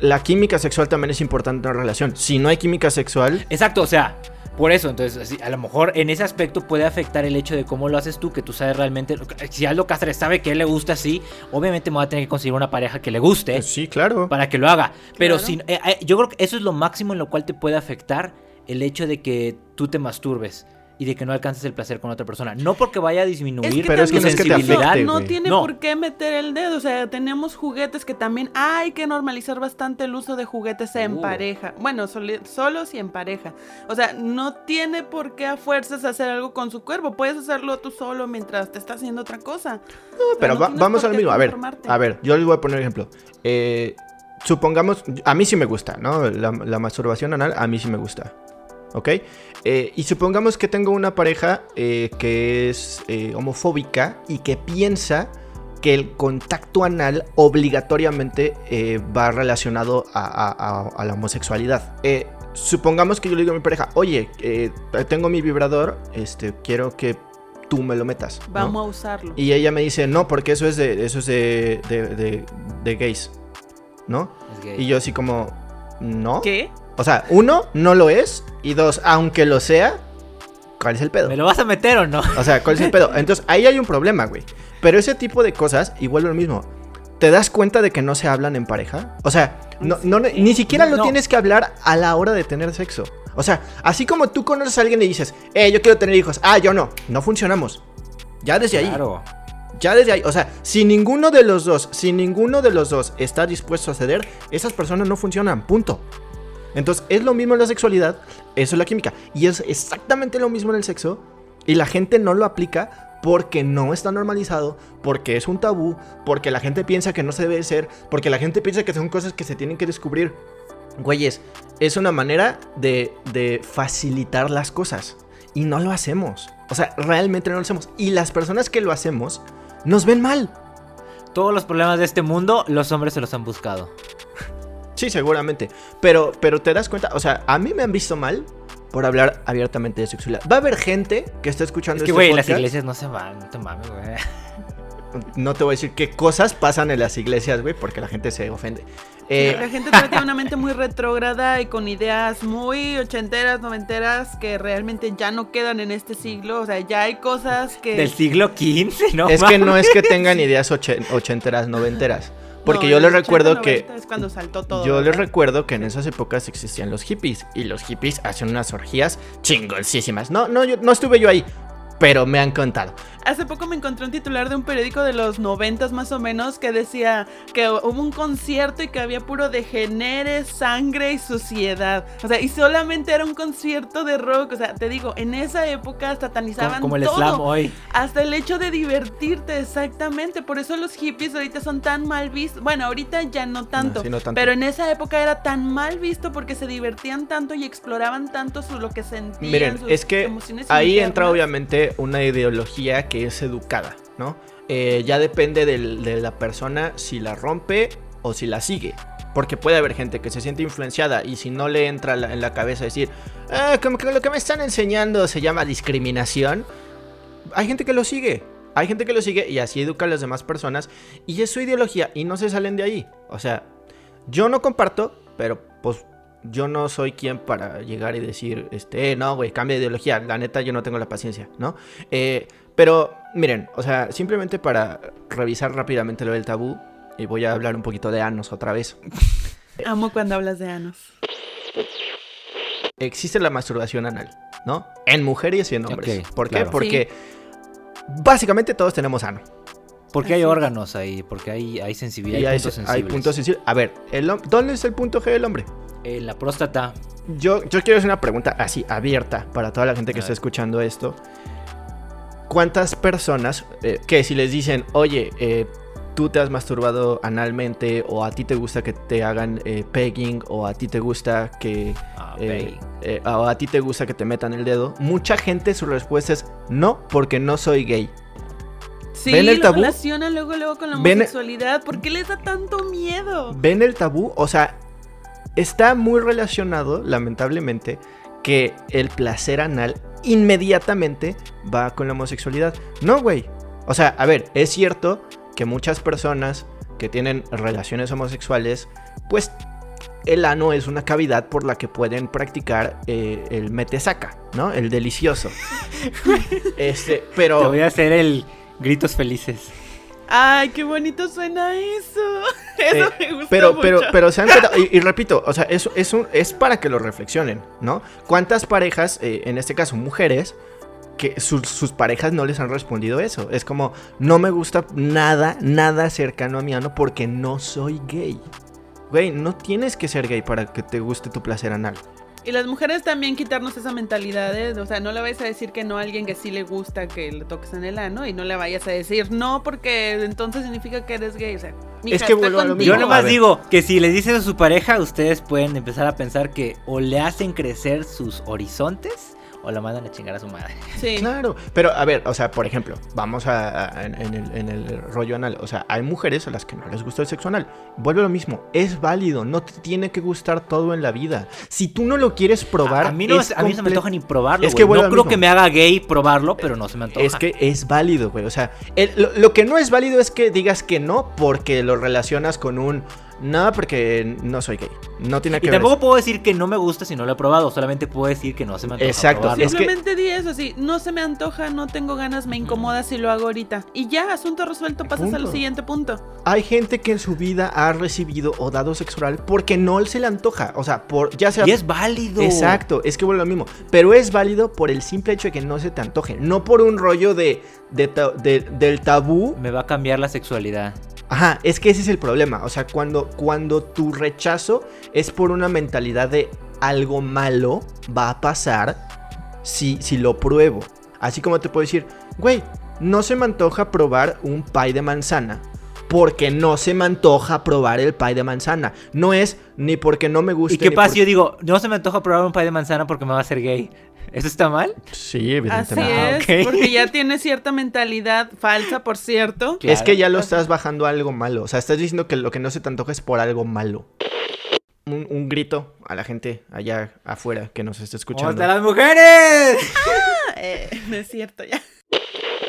la química sexual también es importante en una relación. Si no hay química sexual, Exacto, o sea, por eso, entonces, a lo mejor en ese aspecto puede afectar el hecho de cómo lo haces tú, que tú sabes realmente, si Aldo Cáceres sabe que a él le gusta así, obviamente me va a tener que conseguir una pareja que le guste pues sí, claro. para que lo haga. Pero Claro. si, eh, eh, yo creo que eso es lo máximo en lo cual te puede afectar el hecho de que tú te masturbes y de que no alcances el placer con otra persona. No porque vaya a disminuir Es que Pero es que no es que te sensibilidad. afecte, no güey. tiene No. por qué meter el dedo. O sea, tenemos juguetes que también hay que normalizar bastante el uso de juguetes en Uh. pareja. Bueno, solos y en pareja. O sea, no tiene por qué a fuerzas hacer algo con su cuerpo. Puedes hacerlo tú solo mientras te está haciendo otra cosa. No, pero no va- vamos al mismo. A ver, a ver, yo les voy a poner un ejemplo. Eh, supongamos, a mí sí me gusta, ¿no? La, la masturbación anal, a mí sí me gusta. ¿Ok? Eh, y supongamos que tengo una pareja eh, que es eh, homofóbica y que piensa que el contacto anal obligatoriamente eh, va relacionado a, a- a- a la homosexualidad. Eh, supongamos que yo le digo a mi pareja, oye, eh, tengo mi vibrador, este, quiero que tú me lo metas. ¿no? Vamos a usarlo. Y ella me dice, no, porque eso es de, eso es de, de, de- de gays, ¿no? Es gay. Y yo así como, no. ¿Qué? O sea, uno, no lo es. Y dos, aunque lo sea, ¿cuál es el pedo? ¿Me lo vas a meter o no? O sea, ¿cuál es el pedo? Entonces, ahí hay un problema, güey. Pero ese tipo de cosas, y vuelve lo mismo. ¿Te das cuenta de que no se hablan en pareja? O sea, no, no- ni siquiera lo No. tienes que hablar a la hora de tener sexo. O sea, así como tú conoces a alguien y dices, eh, yo quiero tener hijos. Ah, yo no. No funcionamos. Ya desde ahí. Claro. Ya desde ahí, o sea, si ninguno de los dos, si ninguno de los dos está dispuesto a ceder, esas personas no funcionan, punto. Entonces, es lo mismo en la sexualidad, eso es la química. Y es exactamente lo mismo en el sexo. Y la gente no lo aplica porque no está normalizado, porque es un tabú, porque la gente piensa que no se debe ser, porque la gente piensa que son cosas que se tienen que descubrir. Güeyes, es una manera de, de facilitar las cosas. Y no lo hacemos. O sea, realmente no lo hacemos. Y las personas que lo hacemos nos ven mal. Todos los problemas de este mundo, los hombres se los han buscado. Sí, seguramente. Pero, pero te das cuenta, o sea, a mí me han visto mal por hablar abiertamente de sexualidad. Va a haber gente que está escuchando Es que, este güey, las podcast. iglesias no se van, no te mames, güey. No te voy a decir qué cosas pasan en las iglesias, güey, porque la gente se ofende. Eh, la gente tiene una mente muy retrógrada y con ideas muy ochenteras, noventeras que realmente ya no quedan en este siglo. O sea, ya hay cosas que. Del siglo XV, ¿no? es que no es que tengan ideas ochen- ochenteras, noventeras. Porque No, yo los recuerdo 80, que 90 Es cuando saltó todo. Yo les ¿verdad? recuerdo que en esas épocas existían los hippies y los hippies hacen unas orgías chingoncísimas. No, no, yo, no estuve yo ahí, pero me han contado. Hace poco me encontré un titular de un periódico de los noventas más o menos que decía que hubo un concierto y que había puro degenere, sangre y suciedad. O sea, y solamente era un concierto de rock. O sea, te digo, en esa época satanizaban Como, como el todo. slam hoy. Hasta el hecho de divertirte, exactamente. Por eso los hippies ahorita son tan mal vistos. Bueno, ahorita ya no tanto. sí, no tanto. Pero en esa época era tan mal visto porque se divertían tanto y exploraban tanto su, lo que sentían. Miren, sus es que emociones ahí internas. entra obviamente una ideología que es educada, ¿no? Eh, ya depende de la persona si la rompe o si la sigue. Porque puede haber gente que se siente influenciada y si no le entra en la cabeza decir, ah, como que lo que me están enseñando se llama discriminación, hay gente que lo sigue. Hay gente que lo sigue y así educa a las demás personas y es su ideología y no se salen de ahí. O sea, yo no comparto, pero pues yo no soy quien para llegar y decir, este, "Eh, no, güey, cambia de ideología. La neta, yo no tengo la paciencia, ¿no? Eh, pero, miren, o sea, simplemente para revisar rápidamente lo del tabú, y voy a hablar un poquito de Anos otra vez. Amo cuando hablas de anos. Existe la masturbación anal, ¿no? En mujeres y en hombres. ¿Por qué? claro. Porque básicamente todos tenemos ano. Porque hay órganos ahí, porque hay, hay sensibilidad, Y hay, hay, puntos hay sensibles. puntos sensibles. A ver, el ¿dónde es el punto G del hombre? Eh, la próstata. Yo, yo quiero hacer una pregunta así, abierta, para toda la gente que está escuchando esto. ¿Cuántas personas eh, que si les dicen, oye, eh, tú te has masturbado analmente, o a ti te gusta que te hagan eh, pegging, o a ti te gusta que. Ah, eh, eh, o a ti te gusta que te metan el dedo? Mucha gente su respuesta es no, porque no soy gay. Sí, ¿Ven el lo tabú? relacionan luego, luego con la ¿Ven- homosexualidad. ¿Por qué les da tanto miedo? ¿Ven el tabú? O sea, está muy relacionado, lamentablemente, que el placer anal inmediatamente va con la homosexualidad. No, güey. O sea, a ver, es cierto que muchas personas que tienen relaciones homosexuales, pues el ano es una cavidad por la que pueden practicar eh, el metesaca, ¿no? El delicioso. este, Te pero... voy a hacer el gritos felices. Ay, qué bonito suena eso. Eso Eh, me gusta pero, mucho. pero, pero se han cuenta- y, y repito, o sea, eso es, un- es para que lo reflexionen, ¿no? ¿Cuántas parejas, eh, en este caso mujeres, que sus, sus parejas no les han respondido eso? Es como, no me gusta nada, nada cercano a mi ano porque no soy gay. Güey, no tienes que ser gay para que te guste tu placer anal. Y las mujeres también quitarnos esa mentalidad, ¿eh? o sea, no le vayas a decir que no a alguien que sí le gusta que le toques en el ano y no le vayas a decir no porque entonces significa que eres gay, o sea, mija, Es que está vuelvo a lo contigo. Yo nomás digo que si le dicen a su pareja, ustedes pueden empezar a pensar que o le hacen crecer sus horizontes o la mandan a chingar a su madre. Sí. Claro, pero a ver, o sea, por ejemplo, vamos a, a- en, en el, en el rollo anal. O sea, hay mujeres a las que no les gusta el sexo anal. Vuelve a lo mismo, es válido, no te tiene que gustar todo en la vida. Si tú no lo quieres probar, a, a mí no, es a mí no se me antoja ni probarlo. Es que no creo mismo. que me haga gay probarlo, pero no se me antoja. Es que es válido, güey. O sea, el- lo, lo que no es válido es que digas que no porque lo relacionas con un. No, porque no soy gay. No tiene que Y ver. tampoco puedo decir que no me gusta si no lo he probado, solamente puedo decir que no se me antoja Exacto, probarlo. es que- Simplemente di eso, sí, no se me antoja, no tengo ganas, me incomoda si lo hago ahorita. Y ya, asunto resuelto, pasas al siguiente punto. Hay gente que en su vida ha recibido o dado sexo oral porque no se le antoja. O sea, por ya sea Y es válido. Exacto, es que vuelve lo mismo. Pero es válido por el simple hecho de que no se te antoje. No por un rollo de, de ta- de- del tabú. Me va a cambiar la sexualidad. Ajá, es que ese es el problema. O sea, cuando, cuando tu rechazo es por una mentalidad de algo malo va a pasar si, si lo pruebo. Así como te puedo decir, güey, no se me antoja probar un pie de manzana. Porque no se me antoja probar el pie de manzana. No es ni porque no me gusta. ¿Y qué pasa si yo digo, no se me antoja probar un pie de manzana porque me va a hacer gay? ¿Eso está mal? Sí, evidentemente. Ah, es, ok. porque ya tiene cierta mentalidad falsa, por cierto. Claro. Es que ya lo estás bajando a algo malo. O sea, estás diciendo que lo que no se te antoja es por algo malo. Un, un grito a la gente allá afuera que nos está escuchando. ¡Hasta las mujeres! Eh, no es cierto, ya.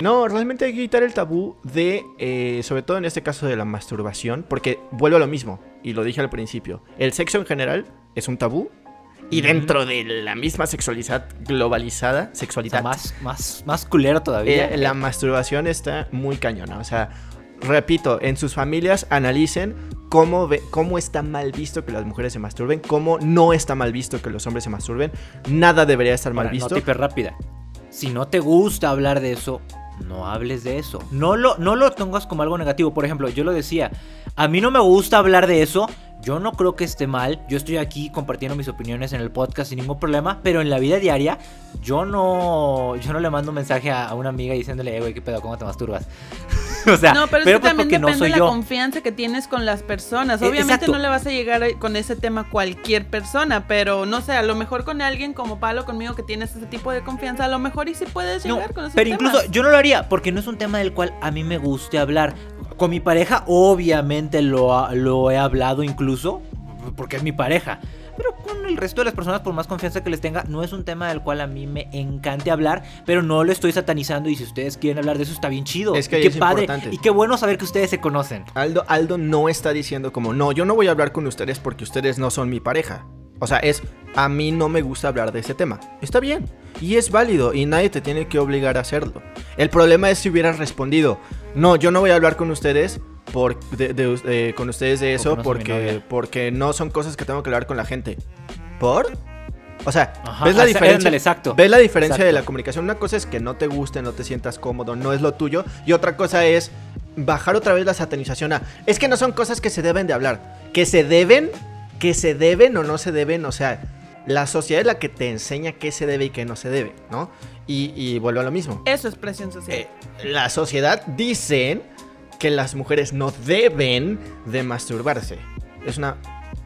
No, realmente hay que quitar el tabú de, eh, sobre todo en este caso de la masturbación, porque vuelvo a lo mismo, y lo dije al principio, el sexo en general es un tabú, y dentro de la misma sexualidad globalizada, O sea, sexualidad, más, más, más culero todavía. eh, la masturbación está muy cañona, o sea, repito, en sus familias analicen cómo, ve- cómo está mal visto que las mujeres se masturben, cómo no está mal visto que los hombres se masturben, nada debería estar mal Ahora, visto. hiper rápida. Si no te gusta hablar de eso, no hables de eso. No lo, no lo tengas como algo negativo. Por ejemplo, yo lo decía, a mí no me gusta hablar de eso. Yo no creo que esté mal. Yo estoy aquí compartiendo mis opiniones en el podcast sin ningún problema. Pero en la vida diaria, yo no, yo no le mando un mensaje a, una amiga diciéndole, eh, güey, ¿qué pedo? ¿Cómo te masturbas? o sea, No, pero, es que pues también no depende soy de la yo. confianza que tienes con las personas. Eh, Obviamente exacto. no le vas a llegar a- con ese tema a cualquier persona, pero no sé, a lo mejor con alguien como Palo conmigo que tienes ese tipo de confianza, a lo mejor y sí puedes No, llegar con esos pero incluso yo no lo haría porque no es un tema del cual a mí me guste hablar. Con mi pareja obviamente lo, lo he hablado incluso porque es mi pareja. Pero con el resto de las personas, por más confianza que les tenga, no es un tema del cual a mí me encante hablar, pero no lo estoy satanizando y si ustedes quieren hablar de eso está bien chido. Es que Y qué es padre importante. y qué bueno saber que ustedes se conocen. Aldo, Aldo no está diciendo como, no, yo no voy a hablar con ustedes porque ustedes no son mi pareja. O sea, es, a mí no me gusta hablar de ese tema. Está bien. Y es válido y nadie te tiene que obligar a hacerlo. El problema es si hubieras respondido, no, yo no voy a hablar con ustedes por, de- de- con ustedes de eso Porque no son mi porque, no son cosas que tengo que hablar con la gente. ¿Por? O sea, Ajá, ¿ves la diferencia? exacto. ¿Ves la diferencia de la comunicación? Una cosa es que no te guste, no te sientas cómodo, no es lo tuyo. Y otra cosa es bajar otra vez la satanización a... Es que no son cosas que se deben de hablar. Que se deben, que se deben o no se deben. O sea, la sociedad es la que te enseña qué se debe y qué no se debe, ¿no? Y, y vuelvo a lo mismo. Eso es presión social. Eh, la sociedad dicen que las mujeres no deben de masturbarse. Es una...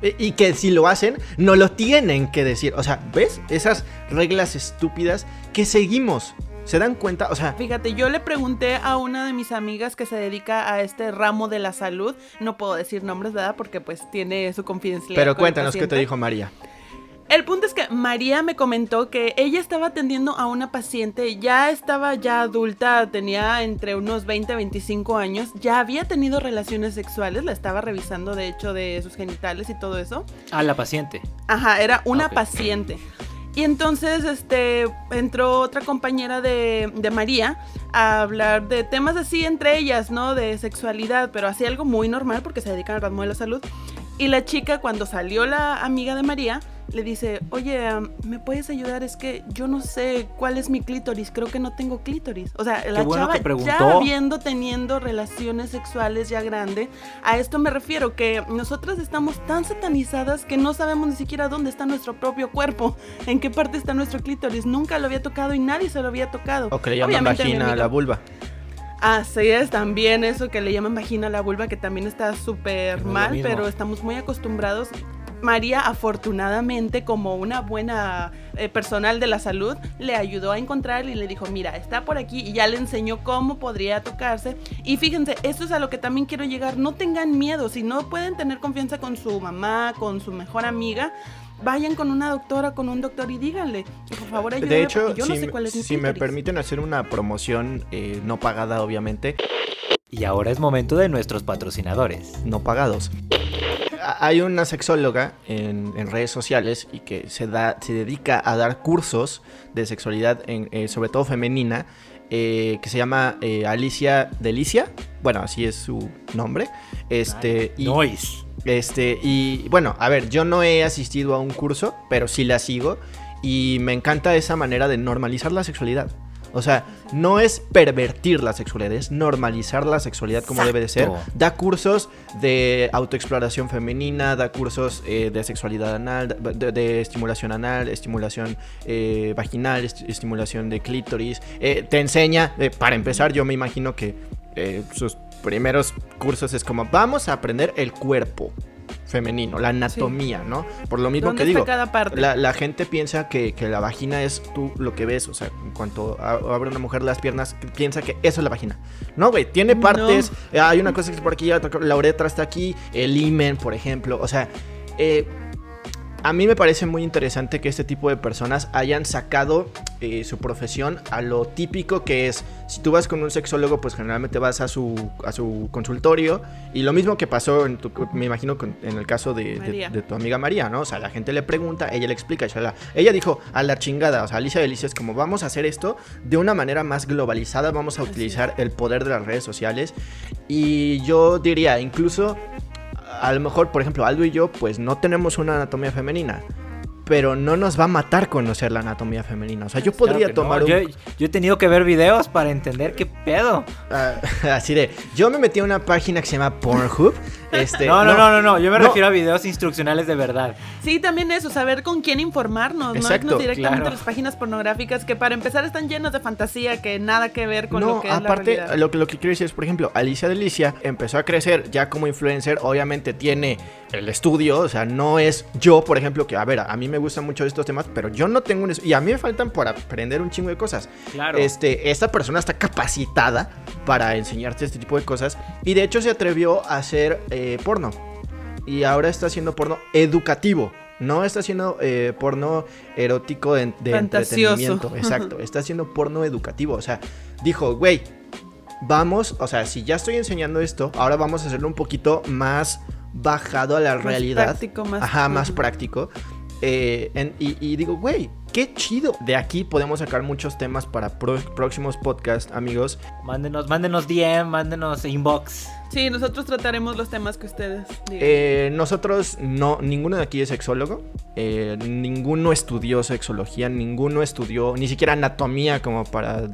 e- Y que si lo hacen, no lo tienen que decir. O sea, ¿ves? Esas reglas estúpidas que seguimos. ¿Se dan cuenta? O sea, Fíjate, yo le pregunté a una de mis amigas que se dedica a este ramo de la salud, no puedo decir nombres, ¿verdad? Porque pues tiene su confidencialidad. pero cuéntanos qué te dijo María. El punto es que María me comentó que ella estaba atendiendo a una paciente, ya estaba ya adulta, tenía entre unos 20 25 años, ya había tenido relaciones sexuales, la estaba revisando de hecho de sus genitales y todo eso. A la paciente. Ajá, era una paciente. Y entonces este, entró otra compañera de, María a hablar de temas así entre ellas, ¿no? De sexualidad, pero así algo muy normal porque se dedican al ramo de la salud. Y la chica, cuando salió la amiga de María, le dice, oye, ¿me puedes ayudar? Es que yo no sé cuál es mi clítoris, creo que no tengo clítoris. O sea, la bueno chava ya habiendo teniendo relaciones sexuales ya grande, a esto me refiero, que nosotras estamos tan satanizadas que no sabemos ni siquiera dónde está nuestro propio cuerpo, en qué parte está nuestro clítoris. Nunca lo había tocado y nadie se lo había tocado. O que le llaman vagina a la vulva. Así es, también eso que le llaman vagina a la vulva, que también está súper mal, pero estamos muy acostumbrados. María, afortunadamente, como una buena eh, personal de la salud, le ayudó a encontrar y le dijo, mira, está por aquí y ya le enseñó cómo podría tocarse. Y fíjense, esto es a lo que también quiero llegar, no tengan miedo, si no pueden tener confianza con su mamá, con su mejor amiga, vayan con una doctora, con un doctor y díganle, por favor, ayúdame, De hecho, yo no si, sé cuál es mi si me clítoris". permiten hacer una promoción eh, no pagada, obviamente, Y ahora es momento de nuestros patrocinadores. no pagados. Hay una sexóloga en, en redes sociales y que se, da, se dedica a dar cursos de sexualidad, en, eh, sobre todo femenina, eh, que se llama eh, Alicia Delicia. Bueno, así es su nombre. Este, y, este, y bueno, a ver, yo no he asistido a un curso, pero sí la sigo. Y me encanta esa manera de normalizar la sexualidad. O sea, no es pervertir la sexualidad, es normalizar la sexualidad como debe de ser. Da cursos de autoexploración femenina, da cursos eh, de sexualidad anal, de, de estimulación anal, estimulación eh, vaginal, est- estimulación de clítoris. Eh, te enseña, para empezar, yo me imagino que sus primeros cursos es como, vamos a aprender el cuerpo femenino, la anatomía, ¿no? Por lo mismo ¿Dónde que está digo, cada parte? la, la gente piensa que, que la vagina es tú lo que ves, o sea, en cuanto abre una mujer las piernas, piensa que eso es la vagina. No, güey, tiene partes, hay una cosa que está por aquí, la uretra está aquí, el himen, por ejemplo, o sea, eh, a mí me parece muy interesante que este tipo de personas hayan sacado eh, su profesión a lo típico que es, si tú vas con un sexólogo, pues generalmente vas a su, a su consultorio y lo mismo que pasó, en tu- me imagino, con- en el caso de, de- María. de tu amiga María, ¿no? O sea, la gente le pregunta, ella le explica, ella dijo, a la chingada, o sea, Alicia Delicia es como, vamos a hacer esto de una manera más globalizada, vamos a utilizar el poder de las redes sociales y yo diría, incluso a lo mejor, por ejemplo, Aldo y yo, pues no tenemos una anatomía femenina. Pero no nos va a matar conocer la anatomía femenina. O sea, yo podría Claro que no, tomar un. yo, yo he tenido que ver videos para entender qué pedo. ah, así de. Yo me metí a una página que se llama Pornhub. Este, no, no, no, no, no. Yo me no. refiero a videos instruccionales de verdad. Sí, también eso, saber con quién informarnos, Exacto, no irnos directamente claro. a las páginas pornográficas que para empezar están llenas de fantasía que nada que ver con no, lo que es la aparte, realidad. lo que, lo que quiero decir es, por ejemplo, Alicia Delicia empezó a crecer ya como influencer. Obviamente tiene el estudio, o sea, no es yo, por ejemplo, que a ver, a mí me gustan mucho estos temas, pero yo no tengo un. Y a mí me faltan para aprender un chingo de cosas. Claro. Este, esta persona está capacitada para enseñarte este tipo de cosas. Y de hecho se atrevió a hacer eh, porno. Y ahora está haciendo porno educativo. No está haciendo eh, porno erótico de, de entretenimiento. Exacto. Está haciendo porno educativo. O sea, dijo, güey, vamos, o sea, si ya estoy enseñando esto, ahora vamos a hacerlo un poquito más bajado a la Más realidad. práctico, más- Ajá, más práctico. Eh, en- y, y digo, güey, qué chido. De aquí podemos sacar muchos temas para pro- próximos podcasts, amigos. Mándenos, mándenos DM, mándenos inbox. Sí, nosotros trataremos los temas que ustedes digan. Eh, nosotros no, ninguno de aquí es sexólogo. eh, ninguno estudió sexología, ninguno estudió ni siquiera anatomía como para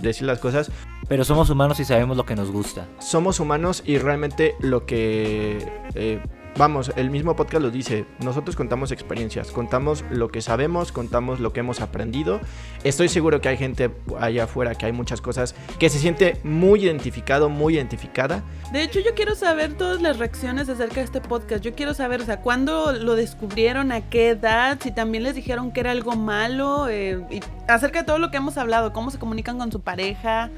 decir las cosas. Pero somos humanos y sabemos lo que nos gusta. Somos humanos y realmente lo que... eh, vamos, el mismo podcast lo dice. Nosotros contamos experiencias, contamos lo que sabemos, contamos lo que hemos aprendido. Estoy seguro que hay gente allá afuera que hay muchas cosas que se siente muy identificado, muy identificada. De hecho, yo quiero saber todas las reacciones acerca de este podcast. Yo quiero saber, o sea, cuándo lo descubrieron, a qué edad, si también les dijeron que era algo malo, eh, acerca de todo lo que hemos hablado, cómo se comunican con su pareja.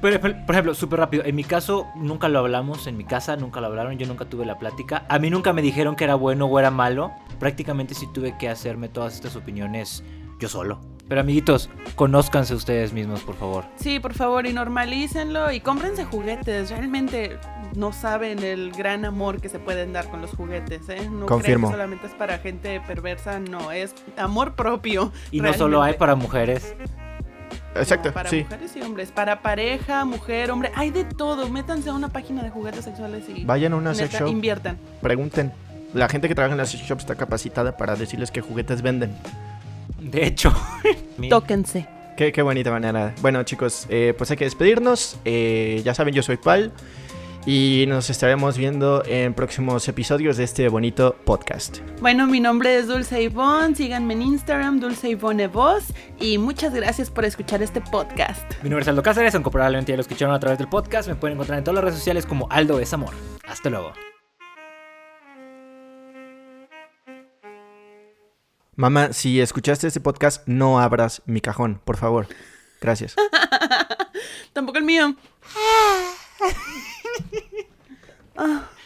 Por, por- ejemplo, súper rápido. En mi caso, nunca lo hablamos. En mi casa nunca lo hablaron. Yo nunca tuve la plática. A mí nunca me dijeron que era bueno o era malo. Prácticamente sí tuve que hacerme todas estas opiniones yo solo. Pero amiguitos, conózcanse ustedes mismos, por favor. Sí, por favor, y normalícenlo y cómprense juguetes. Realmente no saben el gran amor que se pueden dar con los juguetes, ¿eh? No Confirmo. que solamente es para gente perversa, no, es amor propio. Y no solo hay realmente. para mujeres. Exacto, para sí. mujeres y hombres, para pareja, mujer, hombre, hay de todo. Métanse a una página de juguetes sexuales y Vayan a una neta, sex shop, inviertan. pregunten. la gente que trabaja en las sex shops está capacitada para decirles qué juguetes venden. De hecho, Tóquense. Qué, qué bonita manera. Bueno, chicos, eh, pues hay que despedirnos. Eh, ya saben, yo soy Pal. Y nos estaremos viendo en próximos episodios de este bonito podcast. Bueno, mi nombre es Dulce Ivonne. Síganme en Instagram, Dulce Ivonne Voz. Y muchas gracias por escuchar este podcast. mi nombre es Aldo Cáceres, aunque probablemente ya lo escucharon a través del podcast. Me pueden encontrar en todas las redes sociales como Aldo es Amor. Hasta luego. Mamá, si escuchaste este podcast, no abras mi cajón, por favor. Gracias. Tampoco el mío. Ah.